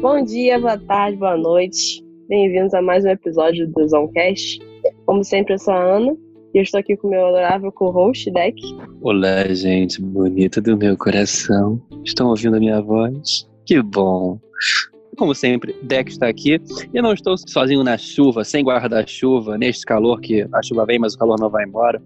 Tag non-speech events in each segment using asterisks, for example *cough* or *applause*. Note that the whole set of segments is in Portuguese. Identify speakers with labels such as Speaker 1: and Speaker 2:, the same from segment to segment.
Speaker 1: Bom dia, boa tarde, boa noite. Bem-vindos a mais um episódio do Zoncast. Como sempre, eu sou a Ana e eu estou aqui com meu adorável co-host, Deck.
Speaker 2: Olá, gente bonita do meu coração. Estão ouvindo a minha voz? Que bom! Como sempre, Deck está aqui e não estou sozinho na chuva, sem guarda-chuva, neste calor que a chuva vem, mas o calor não vai embora.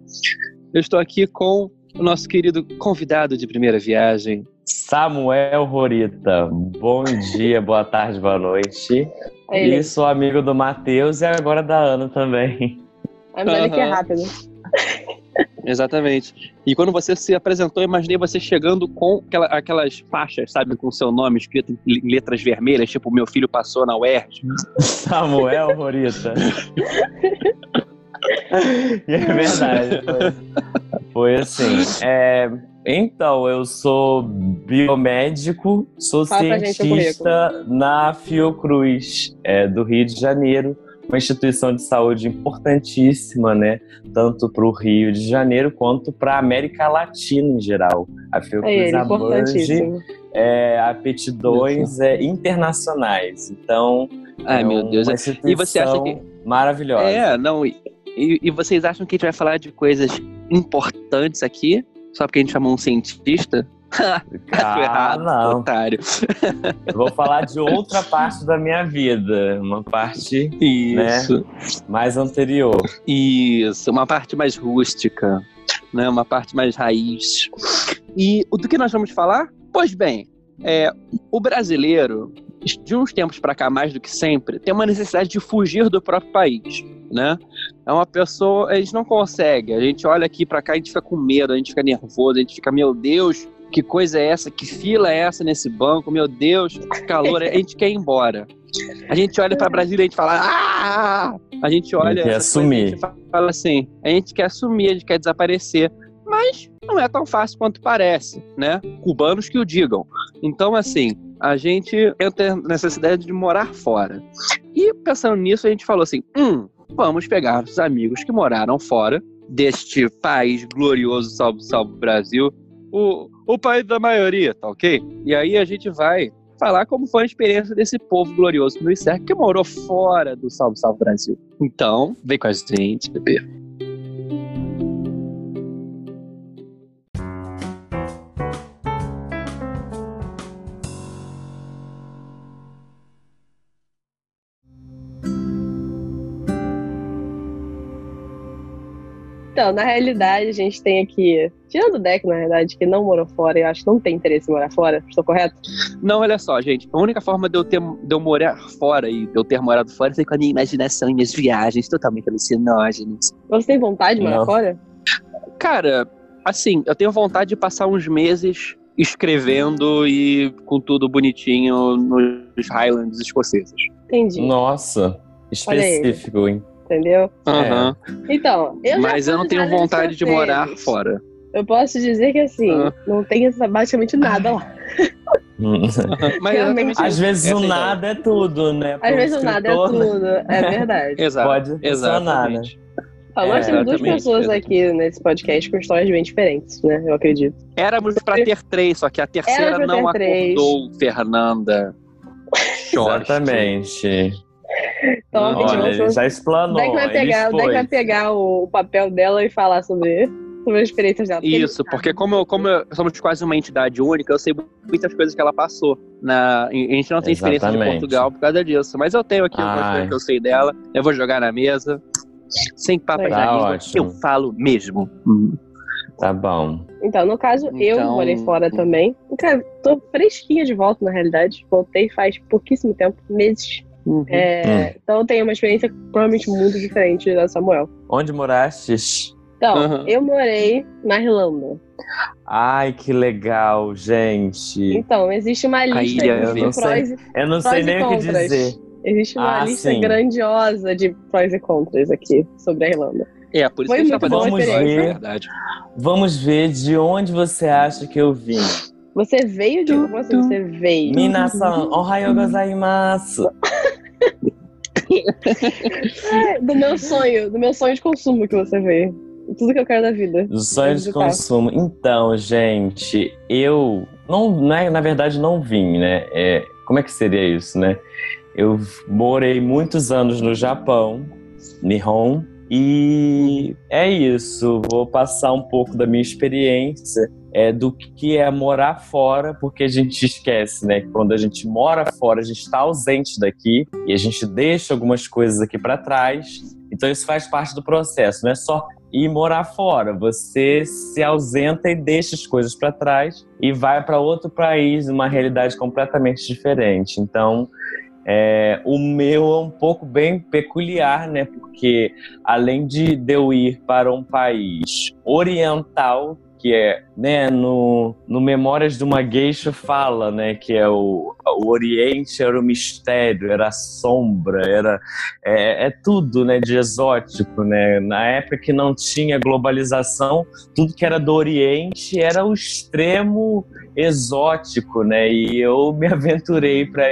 Speaker 2: Eu estou aqui com o nosso querido convidado de primeira viagem,
Speaker 3: Samuel Rorita. Bom *laughs* dia, boa tarde, boa noite.
Speaker 1: Aí,
Speaker 3: E sou amigo do Matheus e agora da Ana também.
Speaker 1: a Melly que é rápido. *laughs*
Speaker 2: Exatamente. E quando você se apresentou, eu imaginei você chegando com aquela- aquelas faixas, sabe, com seu nome escrito em letras vermelhas, tipo, meu filho passou na UERJ. *laughs*
Speaker 3: Samuel Rorita. e é verdade. Foi, foi assim. é, então, eu sou biomédico, sou
Speaker 1: Fala
Speaker 3: cientista na Fiocruz, é, do Rio de Janeiro. Uma instituição de saúde importantíssima, né? Tanto para o Rio de Janeiro quanto para a América Latina em geral. A Fiocruz
Speaker 1: ele,
Speaker 3: abrange
Speaker 1: importantíssimo.
Speaker 3: é, aptidões é, internacionais. Então,
Speaker 2: Ai,
Speaker 3: é
Speaker 2: meu Deus.
Speaker 3: uma
Speaker 2: E você acha
Speaker 3: instituição
Speaker 2: que.
Speaker 3: maravilhosa.
Speaker 2: É, não. E, e- e vocês acham que a gente vai falar de coisas importantes aqui? Só porque a gente chamou um cientista? *laughs*
Speaker 3: Ah,
Speaker 2: errado,
Speaker 3: não.
Speaker 2: otário.
Speaker 3: Eu vou falar de outra parte da minha vida, uma parte
Speaker 2: Isso.
Speaker 3: mais anterior.
Speaker 2: Isso, uma parte mais rústica, né? Uma parte mais raiz. E do que nós vamos falar? Pois bem, é, o brasileiro, de uns tempos para cá, mais do que sempre, tem uma necessidade de fugir do próprio país, né? É uma pessoa, a gente não consegue. A gente olha aqui para cá, a gente fica com medo, a gente fica nervoso, a gente fica, meu Deus, que coisa é essa? Que fila é essa nesse banco? Meu Deus, que calor, é. a gente quer ir embora. A gente olha para Brasília e a gente fala, ah! A gente olha.
Speaker 3: quer
Speaker 2: e a
Speaker 3: assumir.
Speaker 2: gente fala assim, a gente quer assumir, a gente quer desaparecer. Mas não é tão fácil quanto parece, né? Cubanos que o digam. Então, assim, a gente entra necessidade de morar fora. E pensando nisso, a gente falou assim: hum, vamos pegar os amigos que moraram fora deste país glorioso, salve, salve Brasil, o, o país da maioria, tá ok? E aí a gente vai falar como foi a experiência desse povo glorioso que nos cerca, que morou fora do Salve Salve Brasil. Então, vem com a gente, bebê.
Speaker 1: Então, na realidade, a gente tem aqui, tirando o Deck, na realidade, que não morou fora, eu acho que não tem interesse em morar fora, estou correto?
Speaker 2: Não, olha só, gente. A única forma de eu, ter, de eu morar fora e de eu ter morado fora foi com a minha imaginação e minhas viagens totalmente alucinógenas.
Speaker 1: Você tem vontade de morar
Speaker 3: Não.
Speaker 1: fora?
Speaker 2: Cara, assim, eu tenho vontade de passar uns meses escrevendo e com tudo bonitinho nos Highlands escoceses.
Speaker 1: Entendi,
Speaker 3: Nossa, específico, hein?
Speaker 1: Entendeu?
Speaker 2: Aham.
Speaker 1: Então, eu já
Speaker 2: Mas eu não tenho vontade de morar fora.
Speaker 1: Eu posso dizer que, assim,
Speaker 2: Ah.
Speaker 1: não tem basicamente nada lá.
Speaker 2: Mas
Speaker 1: Realmente.
Speaker 3: Às vezes o nada é tudo, né?
Speaker 1: Às vezes o nada é
Speaker 3: né?
Speaker 1: tudo, é verdade. *laughs*
Speaker 2: Exato.
Speaker 3: Pode funcionar, né?
Speaker 2: Exatamente.
Speaker 1: Ó, nós
Speaker 3: É,
Speaker 1: temos duas pessoas
Speaker 2: exatamente.
Speaker 1: aqui nesse podcast com histórias bem diferentes, né? Eu acredito.
Speaker 2: Éramos pra ter três, só que a terceira não
Speaker 1: ter três.
Speaker 2: acordou, Fernanda. *laughs*
Speaker 3: Exatamente.
Speaker 1: Então,
Speaker 2: Olha,
Speaker 3: ele já
Speaker 1: o
Speaker 3: explanou.
Speaker 1: Deck vai pegar, o Deck vai pegar o, o papel dela e falar sobre, sobre as experiências dela. Porque
Speaker 2: Isso, porque como, eu- como eu- somos quase uma entidade única, eu sei muitas coisas que ela passou. Na, a gente não tem experiência de
Speaker 3: Exatamente.
Speaker 2: Portugal por causa disso. Mas eu tenho aqui algumas coisas que eu sei dela. Eu vou jogar na mesa. Sem papas
Speaker 1: Tá
Speaker 2: na língua. Eu falo mesmo. Hum.
Speaker 3: Tá bom.
Speaker 1: Então, no caso, eu
Speaker 2: Então-
Speaker 1: morei fora também. Cara, tô fresquinha de volta, na realidade. Voltei faz pouquíssimo tempo, meses.
Speaker 2: Uhum.
Speaker 1: É, Então, eu tenho uma experiência provavelmente muito diferente da Samuel.
Speaker 3: Onde morastes?
Speaker 1: Então,
Speaker 2: Aham.
Speaker 1: eu morei na Irlanda.
Speaker 3: Ai, que legal, gente.
Speaker 1: Então, existe uma lista
Speaker 2: ilha
Speaker 1: de
Speaker 2: verde.
Speaker 1: prós e
Speaker 3: Eu não
Speaker 1: prós
Speaker 3: sei
Speaker 1: e
Speaker 3: nem o que dizer.
Speaker 1: Existe uma
Speaker 3: Ah,
Speaker 1: lista
Speaker 3: sim.
Speaker 1: grandiosa de prós e contras aqui sobre a Irlanda.
Speaker 2: É, por isso
Speaker 1: Foi
Speaker 2: que a gente tá
Speaker 1: muito
Speaker 2: fazendo
Speaker 3: experiência.
Speaker 2: na verdade.
Speaker 3: Vamos ver de onde você acha que eu vim.
Speaker 1: Você veio de. Como assim você veio?
Speaker 3: Minasan, ohayou gozaimasu.
Speaker 1: É, *laughs* do meu sonho, do meu sonho de consumo que você veio. Tudo que eu quero da vida.
Speaker 3: Dos sonhos de consumo. Então, gente, eu não, não é, na verdade não vim, né? É, como é que seria isso, né? Eu morei muitos anos no Japão, Nihon, e é isso. Vou passar um pouco da minha experiência é, do que é morar fora, porque a gente esquece, né? Que quando a gente mora fora, a gente está ausente daqui e a gente deixa algumas coisas aqui para trás. Então isso faz parte do processo, não é só ir morar fora. Você se ausenta e deixa as coisas para trás e vai para outro país, uma realidade completamente diferente. Então é, o meu é um pouco bem peculiar, né? Porque além de eu ir para um país oriental, que é, né, no, no Memórias de uma Geisha fala, né, que é o, o Oriente era o mistério, era a sombra, era é, é tudo, né, de exótico, né, na época que não tinha globalização, tudo que era do Oriente era o extremo exótico, né, e eu me aventurei para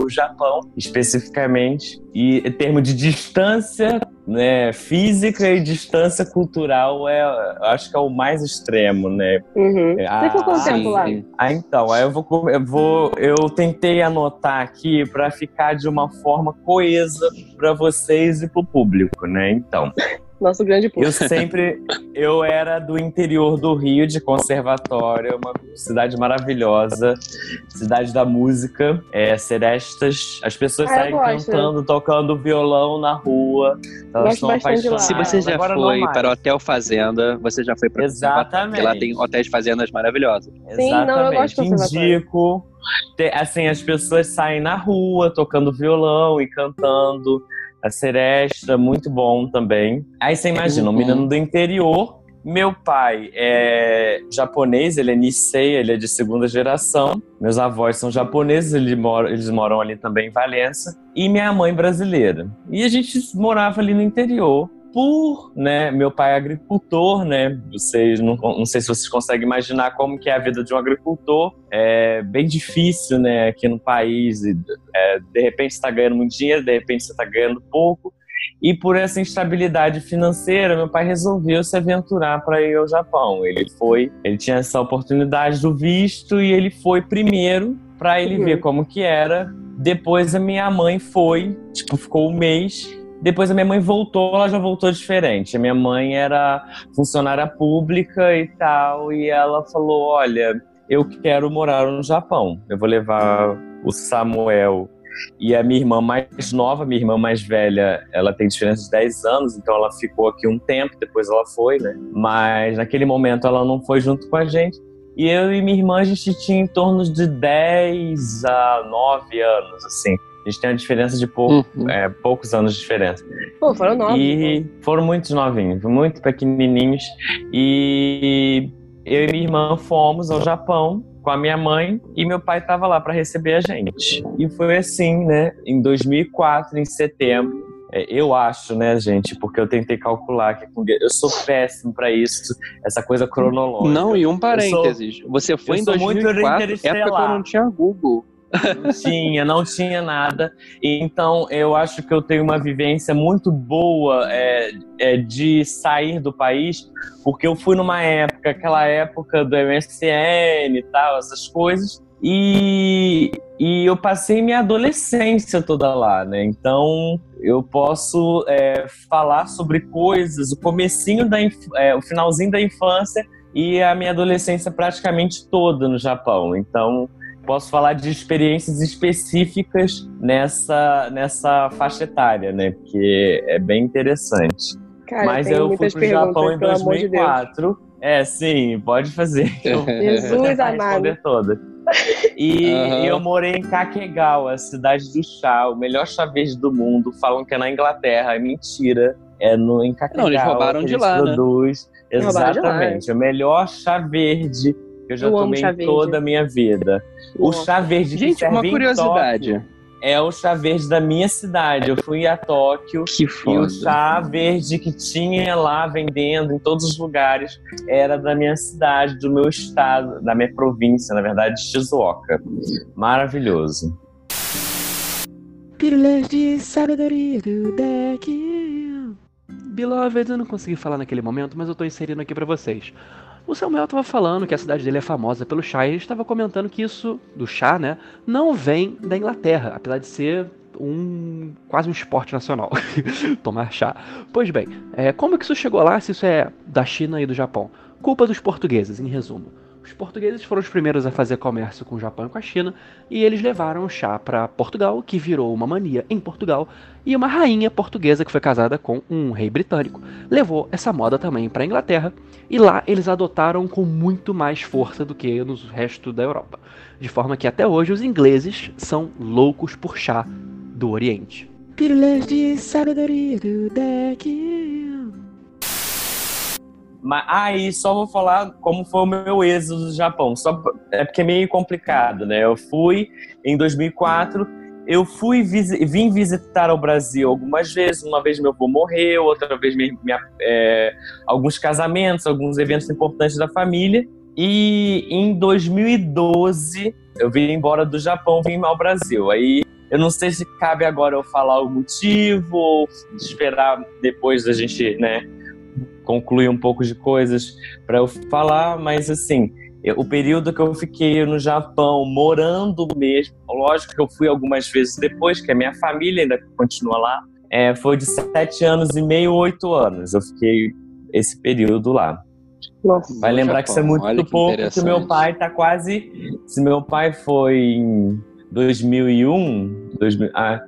Speaker 3: o Japão, especificamente, e em termos de distância né, física e distância cultural é, acho que é o mais extremo, né?
Speaker 1: Uhum. Ah, Você ficou quanto tempo lá?
Speaker 3: Ah, então, aí eu vou, eu vou, eu tentei anotar aqui para ficar de uma forma coesa para vocês e para o público, né? Então,
Speaker 1: nosso grande público.
Speaker 3: Eu sempre, eu era do interior do Rio, de Conservatório, uma cidade maravilhosa, cidade da música, é, serestas. As pessoas ah, saem cantando, tocando violão na rua. Elas estão apaixonadas.
Speaker 2: Se você já Agora foi para o Hotel Fazenda, você já foi para
Speaker 3: Exatamente. Porque
Speaker 2: lá tem hotéis fazendas maravilhosos.
Speaker 1: Sim, Exatamente. não, eu gosto de
Speaker 3: Indico. Assim, as pessoas saem na rua tocando violão e cantando a Seresta, muito bom também. Aí você imagina, um menino do interior. Meu pai é japonês, ele é Nisei, ele é de segunda geração. Meus avós são japoneses, eles moram, eles moram ali também em Valença. E minha mãe brasileira. E a gente morava ali no interior por, né, meu pai é agricultor, né, vocês não, não sei se vocês conseguem imaginar como que é a vida de um agricultor, é bem difícil, né, aqui no país, e, é, de repente está ganhando muito dinheiro, de repente você está ganhando pouco, e por essa instabilidade financeira, meu pai resolveu se aventurar para ir ao Japão. Ele foi, ele tinha essa oportunidade do visto e ele foi primeiro para ele uhum. ver como que era. Depois a minha mãe foi, tipo, ficou um mês depois a minha mãe voltou, ela já voltou diferente. A minha mãe era funcionária pública e tal, e ela falou: Olha, eu quero morar no Japão. Eu vou levar o Samuel e a minha irmã mais nova, minha irmã mais velha, ela tem diferença de 10 anos, então ela ficou aqui um tempo, depois ela foi, né? Mas naquele momento ela não foi junto com a gente. E eu e minha irmã, a gente tinha em torno de 10 a 9 anos, assim. A gente tem uma diferença de pouco, uhum. é, poucos anos de diferença.
Speaker 1: Pô, foram novos.
Speaker 3: E então. foram muito novinhos, muito pequenininhos. E eu e minha irmã fomos ao Japão com a minha mãe e meu pai estava lá para receber a gente. E foi assim, né? Em 2004, em setembro, é, eu acho, né, gente, porque eu tentei calcular que eu sou péssimo para isso, essa coisa cronológica.
Speaker 2: Não, e um parênteses. Sou, você foi em 2004, época que eu não tinha Google.
Speaker 3: Não tinha, não tinha nada. Então, eu acho que eu tenho uma vivência muito boa é, é, de sair do país, porque eu fui numa época, aquela época do MSN e tal, essas coisas, e, e eu passei minha adolescência toda lá, né? Então, eu posso é, falar sobre coisas, o comecinho da, é, o finalzinho da infância e a minha adolescência praticamente toda no Japão. Então, posso falar de experiências específicas nessa, nessa faixa etária, né? Porque é bem interessante. Cara, Mas eu fui pro Japão em 2004. De é, sim, pode fazer. *laughs*
Speaker 1: Jesus amado.
Speaker 3: toda. E uhum. eu morei em Kakegawa, cidade do chá, o melhor chá verde do mundo. Falam que é na Inglaterra, é mentira. É no, em Kakegawa. Não,
Speaker 2: eles roubaram de lá,
Speaker 3: né? produz. né? Exatamente, o melhor chá verde eu já eu tomei toda a minha vida. O chá verde
Speaker 2: Gente,
Speaker 3: que
Speaker 2: uma curiosidade.
Speaker 3: é o chá verde da minha cidade. Eu fui a Tóquio
Speaker 2: que foda.
Speaker 3: e o chá verde que tinha lá vendendo em todos os lugares era da minha cidade, do meu estado, da minha província, na verdade, Shizuoka. Maravilhoso.
Speaker 2: Pílulas de sabedoria do deck. Beloved, eu não consegui falar naquele momento, mas eu tô inserindo aqui para vocês.
Speaker 4: O Samuel estava falando que a cidade dele é famosa pelo chá e ele estava comentando que isso, do chá, né, não vem da Inglaterra, apesar de ser um quase um esporte nacional, *laughs* tomar chá. Pois bem, é, como que isso chegou lá se isso é da China e do Japão? Culpa dos portugueses, em resumo. Os portugueses foram os primeiros a fazer comércio com o Japão e com a China, e eles levaram o chá para Portugal, que virou uma mania em Portugal, e uma rainha portuguesa que foi casada com um rei britânico levou essa moda também para a Inglaterra, e lá eles adotaram com muito mais força do que no resto da Europa. De forma que até hoje os ingleses são loucos por chá do Oriente. Pílulas de sabedoria do deck.
Speaker 3: Mas aí só vou falar como foi o meu êxodo do Japão. Só, é porque é meio complicado, né? Eu fui em 2004, eu fui vim visitar o Brasil algumas vezes. Uma vez meu avô morreu, outra vez minha, minha, é, alguns casamentos, alguns eventos importantes da família. E em 2012 eu vim embora do Japão, vim ao Brasil. Aí eu não sei se cabe agora eu falar o motivo ou esperar depois da gente, né? Concluir um pouco de coisas para eu falar, mas assim, o período que eu fiquei no Japão, morando mesmo, lógico que eu fui algumas vezes depois, que a minha família ainda continua lá, é, foi de sete anos e meio, oito anos. Eu fiquei esse período lá. Nossa, Vai lembrar Japão. que isso é muito pouco, porque meu pai tá quase. Se meu pai foi em 2001, 2000, ah,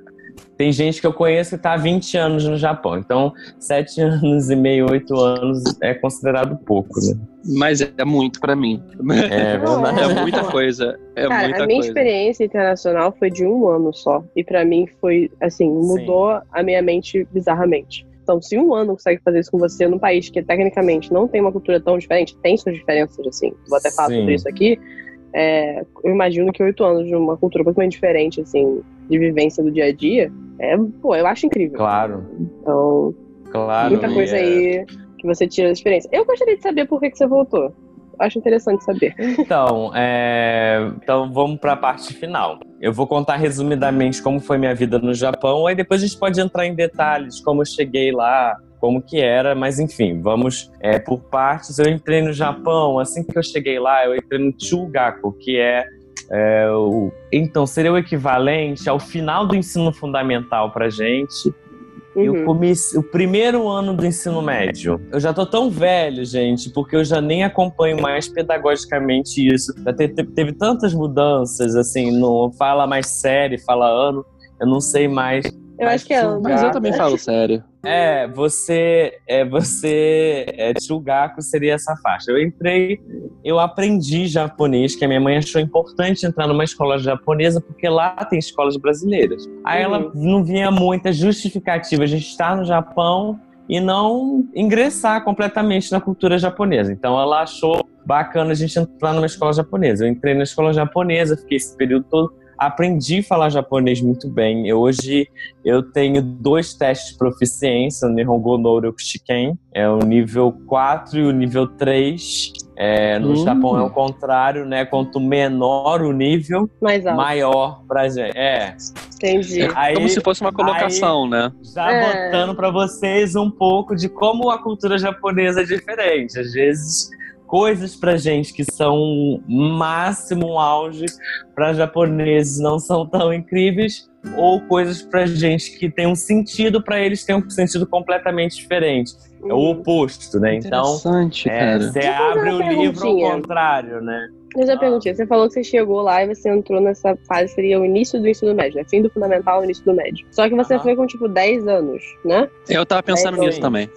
Speaker 3: tem gente que eu conheço que está há 20 anos no Japão. Então, 7 *laughs* anos e meio, 8 anos é considerado pouco, né?
Speaker 2: Mas é muito para mim.
Speaker 3: É *laughs* verdade.
Speaker 2: É muita coisa. É
Speaker 1: Cara,
Speaker 2: muita
Speaker 1: a minha
Speaker 2: coisa.
Speaker 1: experiência internacional foi de um ano só. E para mim foi, assim, mudou Sim. a minha mente bizarramente. Então, se um ano consegue fazer isso com você num país que tecnicamente não tem uma cultura tão diferente, tem suas diferenças, assim, vou até falar Sim. sobre isso aqui, é, eu imagino que oito anos de uma cultura completamente diferente, assim, de vivência do dia a dia, é, pô, eu acho incrível.
Speaker 3: Claro.
Speaker 1: Então,
Speaker 3: claro,
Speaker 1: muita coisa é... aí que você tira da experiência. Eu gostaria de saber por que, que você voltou. Acho interessante saber.
Speaker 3: Então, é... então vamos para a parte final. Eu vou contar resumidamente como foi minha vida no Japão, aí depois a gente pode entrar em detalhes, como eu cheguei lá, como que era, mas enfim, vamos é, por partes. Eu entrei no Japão, assim que eu cheguei lá, eu entrei no Chugaku, que é, é o, então seria o equivalente ao final do ensino fundamental para gente. Uhum. Eu comecei o primeiro ano do ensino médio. Eu já tô tão velho, gente, porque eu já nem acompanho mais pedagogicamente isso. Já teve, teve tantas mudanças, assim, no fala mais série, fala ano, eu não sei mais.
Speaker 1: Eu mas acho que é.
Speaker 2: Mas eu também falo sério.
Speaker 3: É, você, é, você, é, Chugaku seria essa faixa. Eu entrei, eu aprendi japonês, que a minha mãe achou importante entrar numa escola japonesa, porque lá tem escolas brasileiras. Aí uhum. ela não vinha muita justificativa de estar no Japão e não ingressar completamente na cultura japonesa. Então ela achou bacana a gente entrar numa escola japonesa. Eu entrei na escola japonesa, fiquei esse período todo aprendi a falar japonês muito bem. Eu, hoje eu tenho dois testes de proficiência, o Nihongo no Ryokushiken, é o nível 4 e o nível 3. É, no hum. Japão é o contrário, né? Quanto menor o nível, maior pra gente. É.
Speaker 1: Entendi. É
Speaker 2: aí, como se fosse uma colocação,
Speaker 3: aí,
Speaker 2: né?
Speaker 3: Já é. botando para vocês um pouco de como a cultura japonesa é diferente. Às vezes coisas pra gente que são máximo auge para japoneses não são tão incríveis ou coisas pra gente que tem um sentido para eles tem um sentido completamente diferente. É o oposto, né? Então,
Speaker 2: é,
Speaker 3: você abre o livro ao contrário, né?
Speaker 1: Eu já ah. perguntei, você falou que você chegou lá e você entrou nessa fase, seria o início do ensino médio, né? Fim do fundamental, início do médio. Só que você ah. foi com, tipo, 10 anos, né?
Speaker 2: Eu tava pensando nisso também.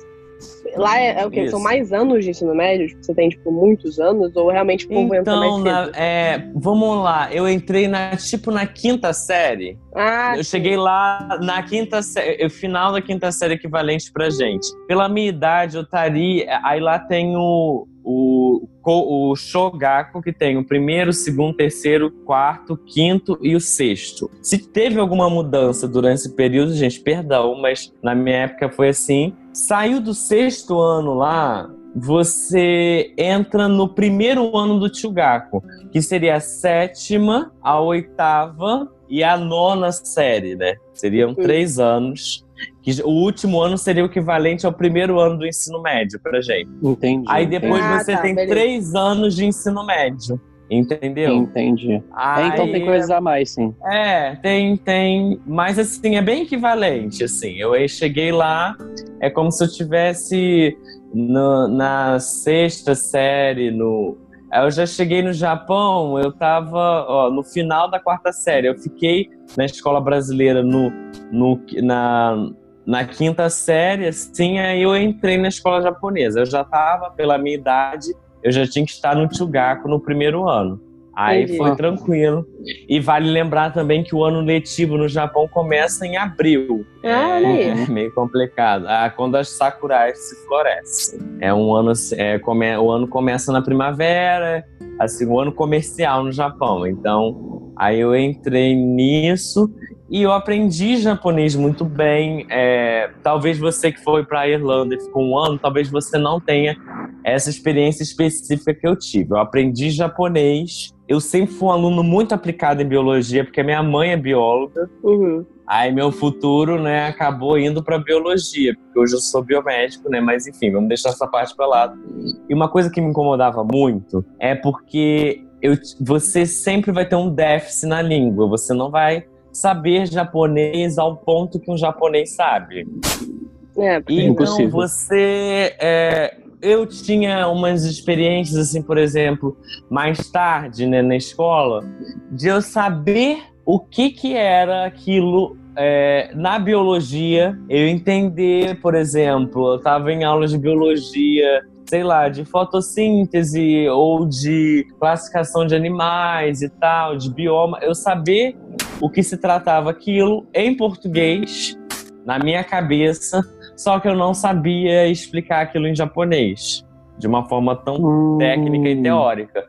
Speaker 1: Lá é, é o quê? São mais anos de ensino médio? Tipo, você tem, tipo, muitos anos? Ou realmente o povo
Speaker 3: então,
Speaker 1: entra mais
Speaker 3: cedo? Na, é, vamos lá. Eu entrei, na, tipo, na quinta série.
Speaker 1: Ah,
Speaker 3: eu sim. cheguei lá na quinta série, final da quinta série equivalente pra gente. Pela minha idade, eu estaria... Aí lá tem o, o, o Shogaku, que tem o primeiro, segundo, terceiro, quarto, quinto e o sexto. Se teve alguma mudança durante esse período, gente, perdão, mas na minha época foi assim. Saiu do sexto ano lá, você entra no primeiro ano do Chugaku, que seria a sétima, a oitava e a nona série, né? Seriam três anos. Que o último ano seria o equivalente ao primeiro ano do ensino médio pra gente.
Speaker 2: Entendi.
Speaker 3: Aí depois
Speaker 1: Ah,
Speaker 3: você
Speaker 1: tá,
Speaker 3: tem
Speaker 1: beleza.
Speaker 3: três anos de ensino médio. Entendeu?
Speaker 2: Entendi. É,
Speaker 3: Aí,
Speaker 2: então tem coisas a mais, sim.
Speaker 3: É, tem, tem. Mas assim, é bem equivalente, assim. Eu cheguei lá, é como se eu tivesse no- na sexta série, no. Eu já cheguei no Japão, eu tava ó, no final da quarta série. Eu fiquei na escola brasileira no, no, na, na quinta série, assim, aí eu entrei na escola japonesa. Eu já tava, pela minha idade, eu já tinha que estar no Chugaku no primeiro ano. Aí
Speaker 1: Entendi.
Speaker 3: foi tranquilo. E vale lembrar também que o ano letivo no Japão começa em abril.
Speaker 1: Ah, aí.
Speaker 3: É *laughs* meio complicado. Ah, quando as sakurais se florescem. É um ano, é, come, o ano começa na primavera, assim, o ano comercial no Japão. Então, aí eu entrei nisso e eu aprendi japonês muito bem. É, talvez você que foi para a Irlanda e ficou um ano, talvez você não tenha essa experiência específica que eu tive. Eu aprendi japonês. Eu sempre fui um aluno muito aplicado em biologia, porque minha mãe é bióloga.
Speaker 1: Uhum.
Speaker 3: Aí meu futuro, né, acabou indo para biologia, porque hoje eu sou biomédico, né, mas enfim, vamos deixar essa parte para lado. E uma coisa que me incomodava muito é porque eu, você sempre vai ter um déficit na língua, você não vai saber japonês ao ponto que um japonês sabe.
Speaker 1: É, porque
Speaker 3: E então
Speaker 2: Impossível.
Speaker 3: você. é, eu tinha umas experiências, assim, por exemplo, mais tarde, né, na escola, de eu saber o que que era aquilo é, na biologia, eu entender, por exemplo, eu estava em aulas de biologia, sei lá, de fotossíntese ou de classificação de animais e tal, de bioma, eu saber o que se tratava aquilo em português, na minha cabeça, só que eu não sabia explicar aquilo em japonês, de uma forma tão técnica e teórica.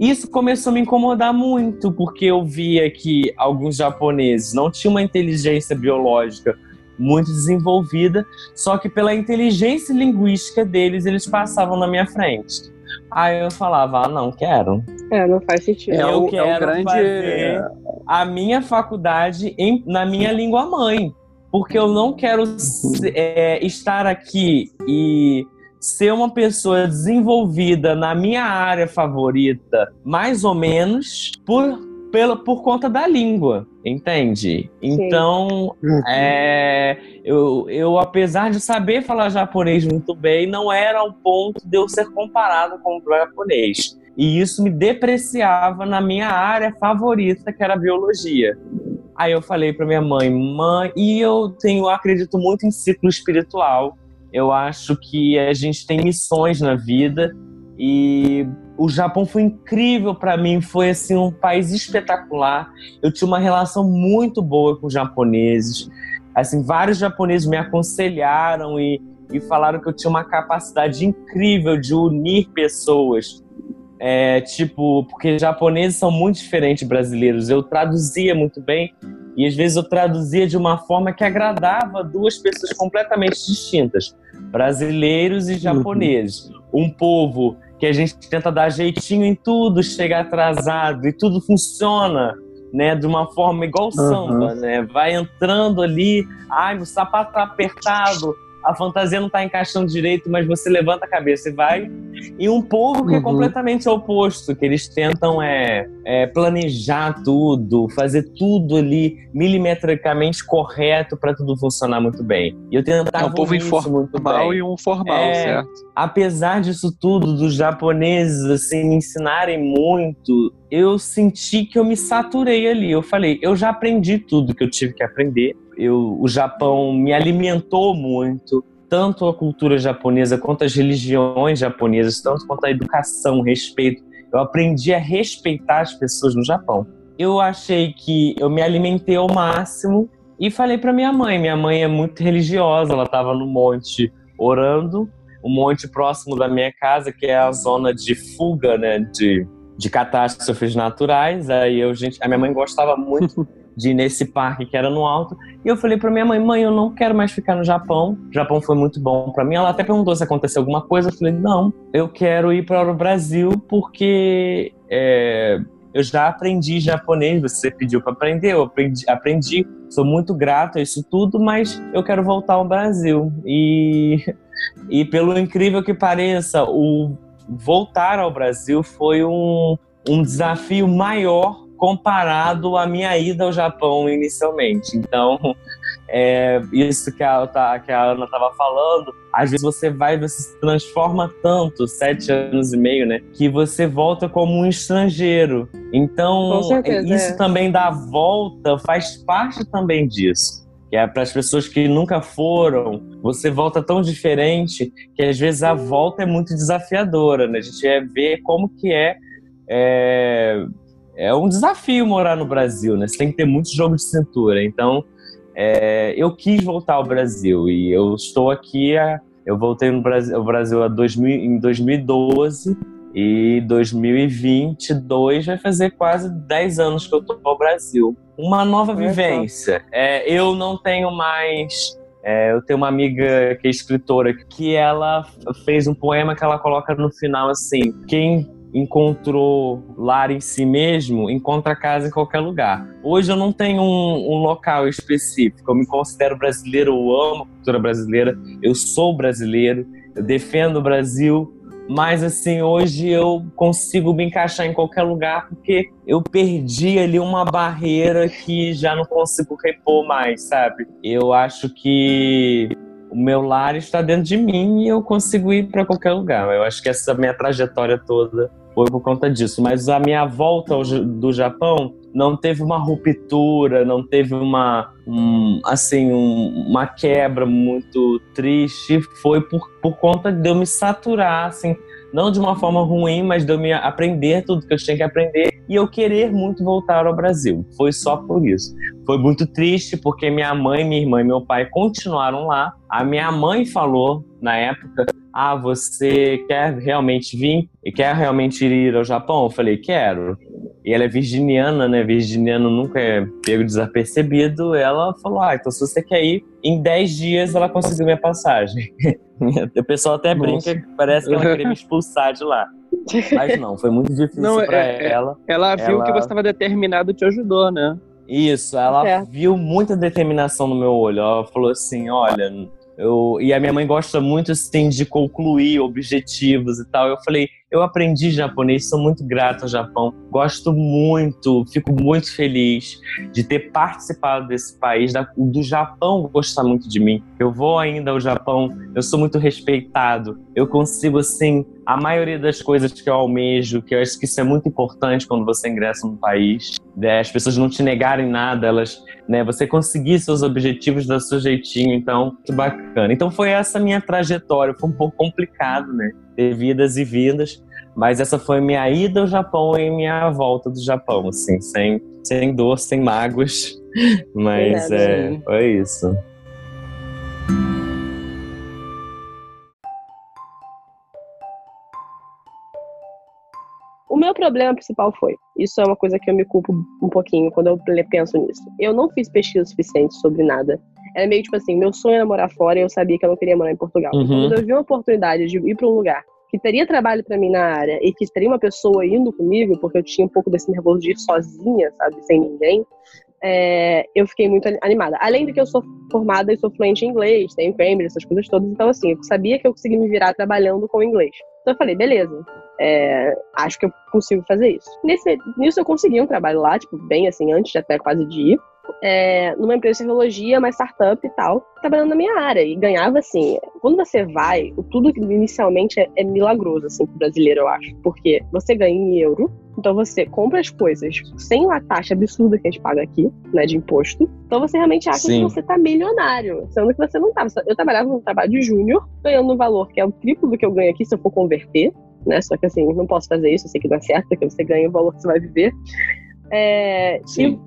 Speaker 3: Isso começou a me incomodar muito, porque eu via que alguns japoneses não tinham uma inteligência biológica muito desenvolvida, só que pela inteligência linguística deles, eles passavam na minha frente. Aí eu falava, ah, não quero.
Speaker 1: É, não faz sentido.
Speaker 2: É
Speaker 3: eu
Speaker 2: é um
Speaker 3: quero
Speaker 2: grande-
Speaker 3: fazer a minha faculdade em- na minha língua mãe. Porque eu não quero *laughs* é, estar aqui e ser uma pessoa desenvolvida na minha área favorita, mais ou menos, por, pela, por conta da língua, entende? Então, é, eu, eu, apesar de saber falar japonês muito bem, não era ao ponto de eu ser comparado com o japonês. E isso me depreciava na minha área favorita, que era a biologia. Aí eu falei para minha mãe, mãe, e eu tenho, eu acredito muito em ciclo espiritual. Eu acho que a gente tem missões na vida e o Japão foi incrível para mim, foi assim um país espetacular. Eu tinha uma relação muito boa com os japoneses. Assim, vários japoneses me aconselharam e, e falaram que eu tinha uma capacidade incrível de unir pessoas. É, tipo, porque japoneses são muito diferentes de brasileiros. Eu traduzia muito bem e às vezes eu traduzia de uma forma que agradava duas pessoas completamente distintas, brasileiros e japoneses. Um povo que a gente tenta dar jeitinho em tudo, chega atrasado e tudo funciona, né, de uma forma igual samba, né? Vai entrando ali, ai, o sapato tá apertado, a fantasia não tá encaixando direito, mas você levanta a cabeça e vai. E um povo que é
Speaker 2: Uhum.
Speaker 3: completamente oposto, que eles tentam é, é, planejar tudo, fazer tudo ali milimetricamente correto para tudo funcionar muito bem. E eu tentava
Speaker 2: É um povo
Speaker 3: unir isso muito
Speaker 2: Formal
Speaker 3: bem
Speaker 2: e um formal,
Speaker 3: É.
Speaker 2: certo?
Speaker 3: apesar disso tudo, dos japoneses assim me ensinarem muito, eu senti que eu me saturei ali. Eu falei, eu já aprendi tudo que eu tive que aprender. Eu, o Japão me alimentou muito, tanto a cultura japonesa quanto as religiões japonesas, tanto quanto a educação, respeito. Eu aprendi a respeitar as pessoas no Japão. Eu achei que eu me alimentei ao máximo e falei para minha mãe. Minha mãe é muito religiosa, ela estava no monte orando um monte próximo da minha casa, que é a zona de fuga, né, de, de catástrofes naturais. Aí eu, gente, a minha mãe gostava muito *laughs* de ir nesse parque que era no alto. E eu falei para minha mãe, mãe, eu não quero mais ficar no Japão. O Japão foi muito bom para mim. Ela até perguntou se aconteceu alguma coisa. Eu falei, não, eu quero ir para o Brasil porque é, eu já aprendi japonês, você pediu para aprender, eu aprendi, aprendi, sou muito grato a isso tudo, mas eu quero voltar ao Brasil. E, e pelo incrível que pareça, o voltar ao Brasil foi um, um desafio maior comparado à minha ida ao Japão inicialmente. Então, *laughs* é, isso que a, que a Ana estava falando, às vezes você vai, você se transforma tanto, sete anos e meio, né? Que você volta como um estrangeiro. Então, certeza, isso é. também da volta faz parte também disso. Que é para as pessoas que nunca foram, você volta tão diferente que às vezes a volta é muito desafiadora, né? A gente é ver como que é, é é um desafio morar no Brasil, né? Você tem que ter muito jogo de cintura. Então, é, eu quis voltar ao Brasil e eu estou aqui. A, eu voltei no Brasil, ao Brasil a 2000, em 2012 e 2022 vai fazer quase 10 anos que eu estou no Brasil. Uma nova vivência. É, eu não tenho mais. É, eu tenho uma amiga que é escritora que ela fez um poema que ela coloca no final assim: quem encontrou lar em si mesmo, encontra casa em qualquer lugar. Hoje eu não tenho um, um, local específico, eu me considero brasileiro, eu amo a cultura brasileira, eu sou brasileiro, eu defendo o Brasil, mas assim, hoje eu consigo me encaixar em qualquer lugar porque eu perdi ali uma barreira que já não consigo repor mais, sabe? Eu acho que o meu lar está dentro de mim e eu consigo ir para qualquer lugar. Eu acho que essa minha trajetória toda foi por conta disso. Mas a minha volta ao, do Japão não teve uma ruptura, não teve uma um, assim um, uma quebra muito triste. Foi por, por conta de eu me saturar, assim, não de uma forma ruim, mas de eu me aprender tudo que eu tinha que aprender e eu querer muito voltar ao Brasil. Foi só por isso. Foi muito triste porque minha mãe, minha irmã e meu pai continuaram lá. A minha mãe falou na época ah, você quer realmente vir e quer realmente ir ao Japão? Eu falei, quero. E ela é virginiana, né? Virginiano nunca é pego desapercebido. Ela falou, ah, então se você quer ir, em 10 dias ela conseguiu minha passagem. *laughs* o pessoal até Nossa. brinca, parece que ela queria me expulsar de lá. *laughs* Mas não, foi muito difícil pra é, é ela.
Speaker 2: Ela viu ela... que você estava determinado e te ajudou, né?
Speaker 3: Isso, ela é. viu muita determinação no meu olho. Ela falou assim: olha, eu, e a minha mãe gosta muito assim, de concluir objetivos e tal. Eu falei, eu aprendi japonês, sou muito grato ao Japão. Gosto muito, fico muito feliz de ter participado desse país, da, do Japão gostar muito de mim. Eu vou ainda ao Japão, eu sou muito respeitado. Eu consigo, assim, a maioria das coisas que eu almejo, que eu acho que isso é muito importante quando você ingressa no país. Né? As pessoas não te negarem nada, elas, né? Você conseguir seus objetivos do seu jeitinho, então, muito bacana. Então foi essa minha trajetória, foi um pouco complicado, né? Ter vidas e vindas, mas essa foi minha ida ao Japão e minha volta do Japão, assim, sem, sem dor, sem mágoas. *laughs* Mas é, foi isso.
Speaker 1: Meu problema principal foi, isso é uma coisa que eu me culpo um pouquinho quando eu penso nisso. Eu não fiz pesquisa suficiente sobre nada. Era meio tipo assim, meu sonho era morar fora e eu sabia que eu não queria morar em Portugal. Uhum. Então, quando eu vi uma oportunidade de ir para um lugar que teria trabalho para mim na área e que teria uma pessoa indo comigo, porque eu tinha um pouco desse nervoso de ir sozinha, sabe, sem ninguém, é, eu fiquei muito animada. Além de que eu sou formada e sou fluente em inglês, tenho Cambridge, essas coisas todas, então assim, eu sabia que eu conseguia me virar trabalhando com inglês. Então eu falei, beleza, é, acho que eu consigo fazer isso. Nesse, nisso eu consegui um trabalho lá, tipo, bem assim, antes de até quase de ir é, numa empresa de tecnologia, uma startup e tal, trabalhando na minha área. E ganhava assim. Quando você vai, tudo inicialmente é, é milagroso, assim, pro brasileiro, eu acho. Porque você ganha em euro, então você compra as coisas sem a taxa absurda que a gente paga aqui, né, de imposto. Então você realmente acha Sim. que você tá milionário, sendo que você não tá. Eu trabalhava num trabalho de júnior, ganhando um valor que é o triplo do que eu ganho aqui se eu for converter, né? Só que assim, não posso fazer isso, eu sei que não é certo, porque você ganha o valor que você vai viver. É, e,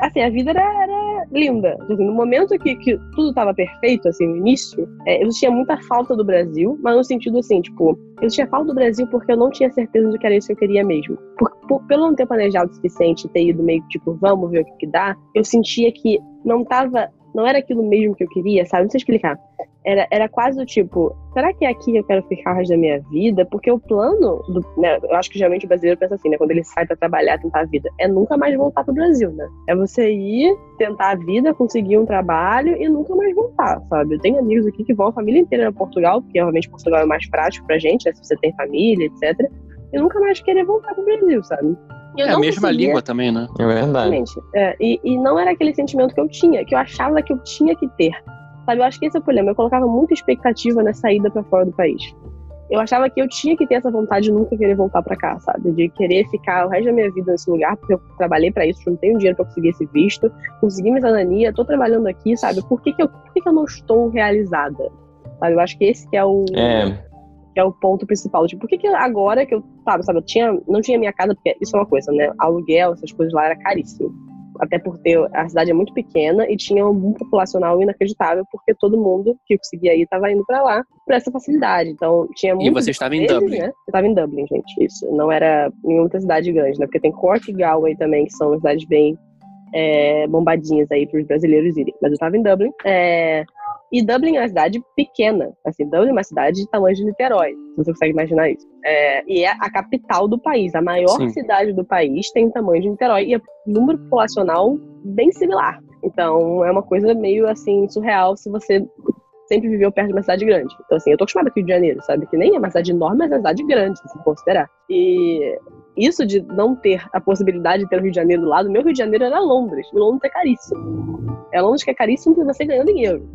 Speaker 1: assim, a vida era, era linda. Assim, no momento que, que tudo estava perfeito, assim, no início, é, eu tinha muita falta do Brasil, mas no sentido assim, tipo, eu tinha falta do Brasil porque eu não tinha certeza de que era isso que eu queria mesmo. Por, por, pelo não ter planejado o suficiente, ter ido meio tipo, vamos ver o que, que dá, eu sentia que não tava, não era aquilo mesmo que eu queria, sabe? Não sei explicar. Era, era quase do tipo, será que é aqui que eu quero ficar o resto da minha vida? Porque o plano, do, né, eu acho que geralmente o brasileiro pensa assim, né? Quando ele sai para trabalhar, tentar a vida, é nunca mais voltar pro Brasil, né? É você ir, tentar a vida, conseguir um trabalho e nunca mais voltar, sabe? Eu tenho amigos aqui que vão a família inteira para Portugal, porque realmente Portugal é mais prático pra gente, né? Se você tem família, etc. E nunca mais querer voltar pro Brasil, sabe?
Speaker 2: é a mesma conseguia... língua também, né?
Speaker 3: É verdade.
Speaker 1: É, e, e não era aquele sentimento que eu tinha, que eu achava que eu tinha que ter. Sabe, eu acho que esse é o problema. Eu colocava muita expectativa nessa ida para fora do país. Eu achava que eu tinha que ter essa vontade de nunca querer voltar para cá, sabe? De querer ficar o resto da minha vida nesse lugar, porque eu trabalhei para isso, não tenho dinheiro para conseguir esse visto, consegui minha cidadania, tô trabalhando aqui, sabe? Por que, que, eu, por que, que eu não estou realizada? Sabe? Eu acho que esse que é o.
Speaker 3: É
Speaker 1: que é o ponto principal. Tipo, por que, que agora que eu, sabe, sabe, eu tinha, não tinha minha casa, porque isso é uma coisa, né? Aluguel, essas coisas lá era caríssimo até porque a cidade é muito pequena e tinha um boom populacional inacreditável, porque todo mundo que conseguia ir estava indo para lá por essa facilidade. Então, tinha muito.
Speaker 2: E você estava em Dublin? Né? Eu
Speaker 1: estava em Dublin, gente, isso. Não era em outra cidade grande, né? Porque tem Cork e Galway também, que são cidades bem é, bombadinhas aí para os brasileiros irem. Mas eu estava em Dublin. É, e Dublin é uma cidade pequena. Assim, Dublin é uma cidade de tamanho de Niterói, se você consegue imaginar isso. É, e é a capital do país. A maior Sim. cidade do país tem o tamanho de Niterói e é um número populacional bem similar. Então, é uma coisa meio assim surreal se você sempre viveu perto de uma cidade grande. Então, assim, eu tô acostumada com o Rio de Janeiro, sabe? Que nem é uma cidade enorme, mas é uma cidade grande, se considerar. E isso de não ter a possibilidade de ter o Rio de Janeiro do lado, meu Rio de Janeiro era Londres. E Londres é caríssimo. É Londres que é caríssimo porque você ganhando dinheiro.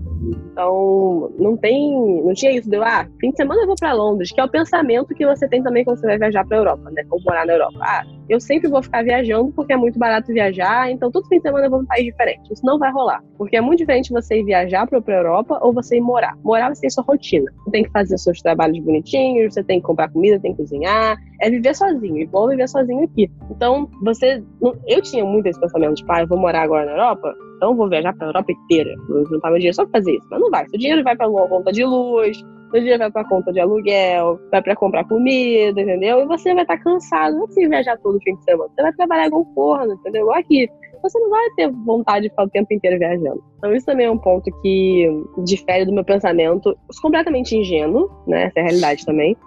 Speaker 1: Então, não tem, não tinha isso de, ah, fim de semana eu vou para Londres, que é o pensamento que você tem também quando você vai viajar para Europa, né? Ou morar na Europa. Ah, eu sempre vou ficar viajando porque é muito barato viajar, então todo fim de semana eu vou para um país diferente. Isso não vai rolar, porque é muito diferente você ir viajar para a Europa ou você ir morar. Morar você tem sua rotina. Você tem que fazer seus trabalhos bonitinhos, você tem que comprar comida, tem que cozinhar, é viver sozinho, igual viver sozinho aqui. Então, você, eu tinha muito esse pensamento de, pai, ah, eu vou morar agora na Europa, então vou viajar para a Europa inteira. Vou juntar meu dinheiro só pra fazer isso. Mas não vai. Seu dinheiro vai para uma conta de luz, seu dinheiro vai para conta de aluguel, vai para comprar comida, entendeu? E você vai estar tá cansado. Não vai viajar todo fim de semana. Você vai trabalhar um forno, entendeu? Igual aqui. Você não vai ter vontade de ficar o tempo inteiro viajando. Então, isso também é um ponto que difere do meu pensamento, completamente ingênuo, né? Essa é a realidade também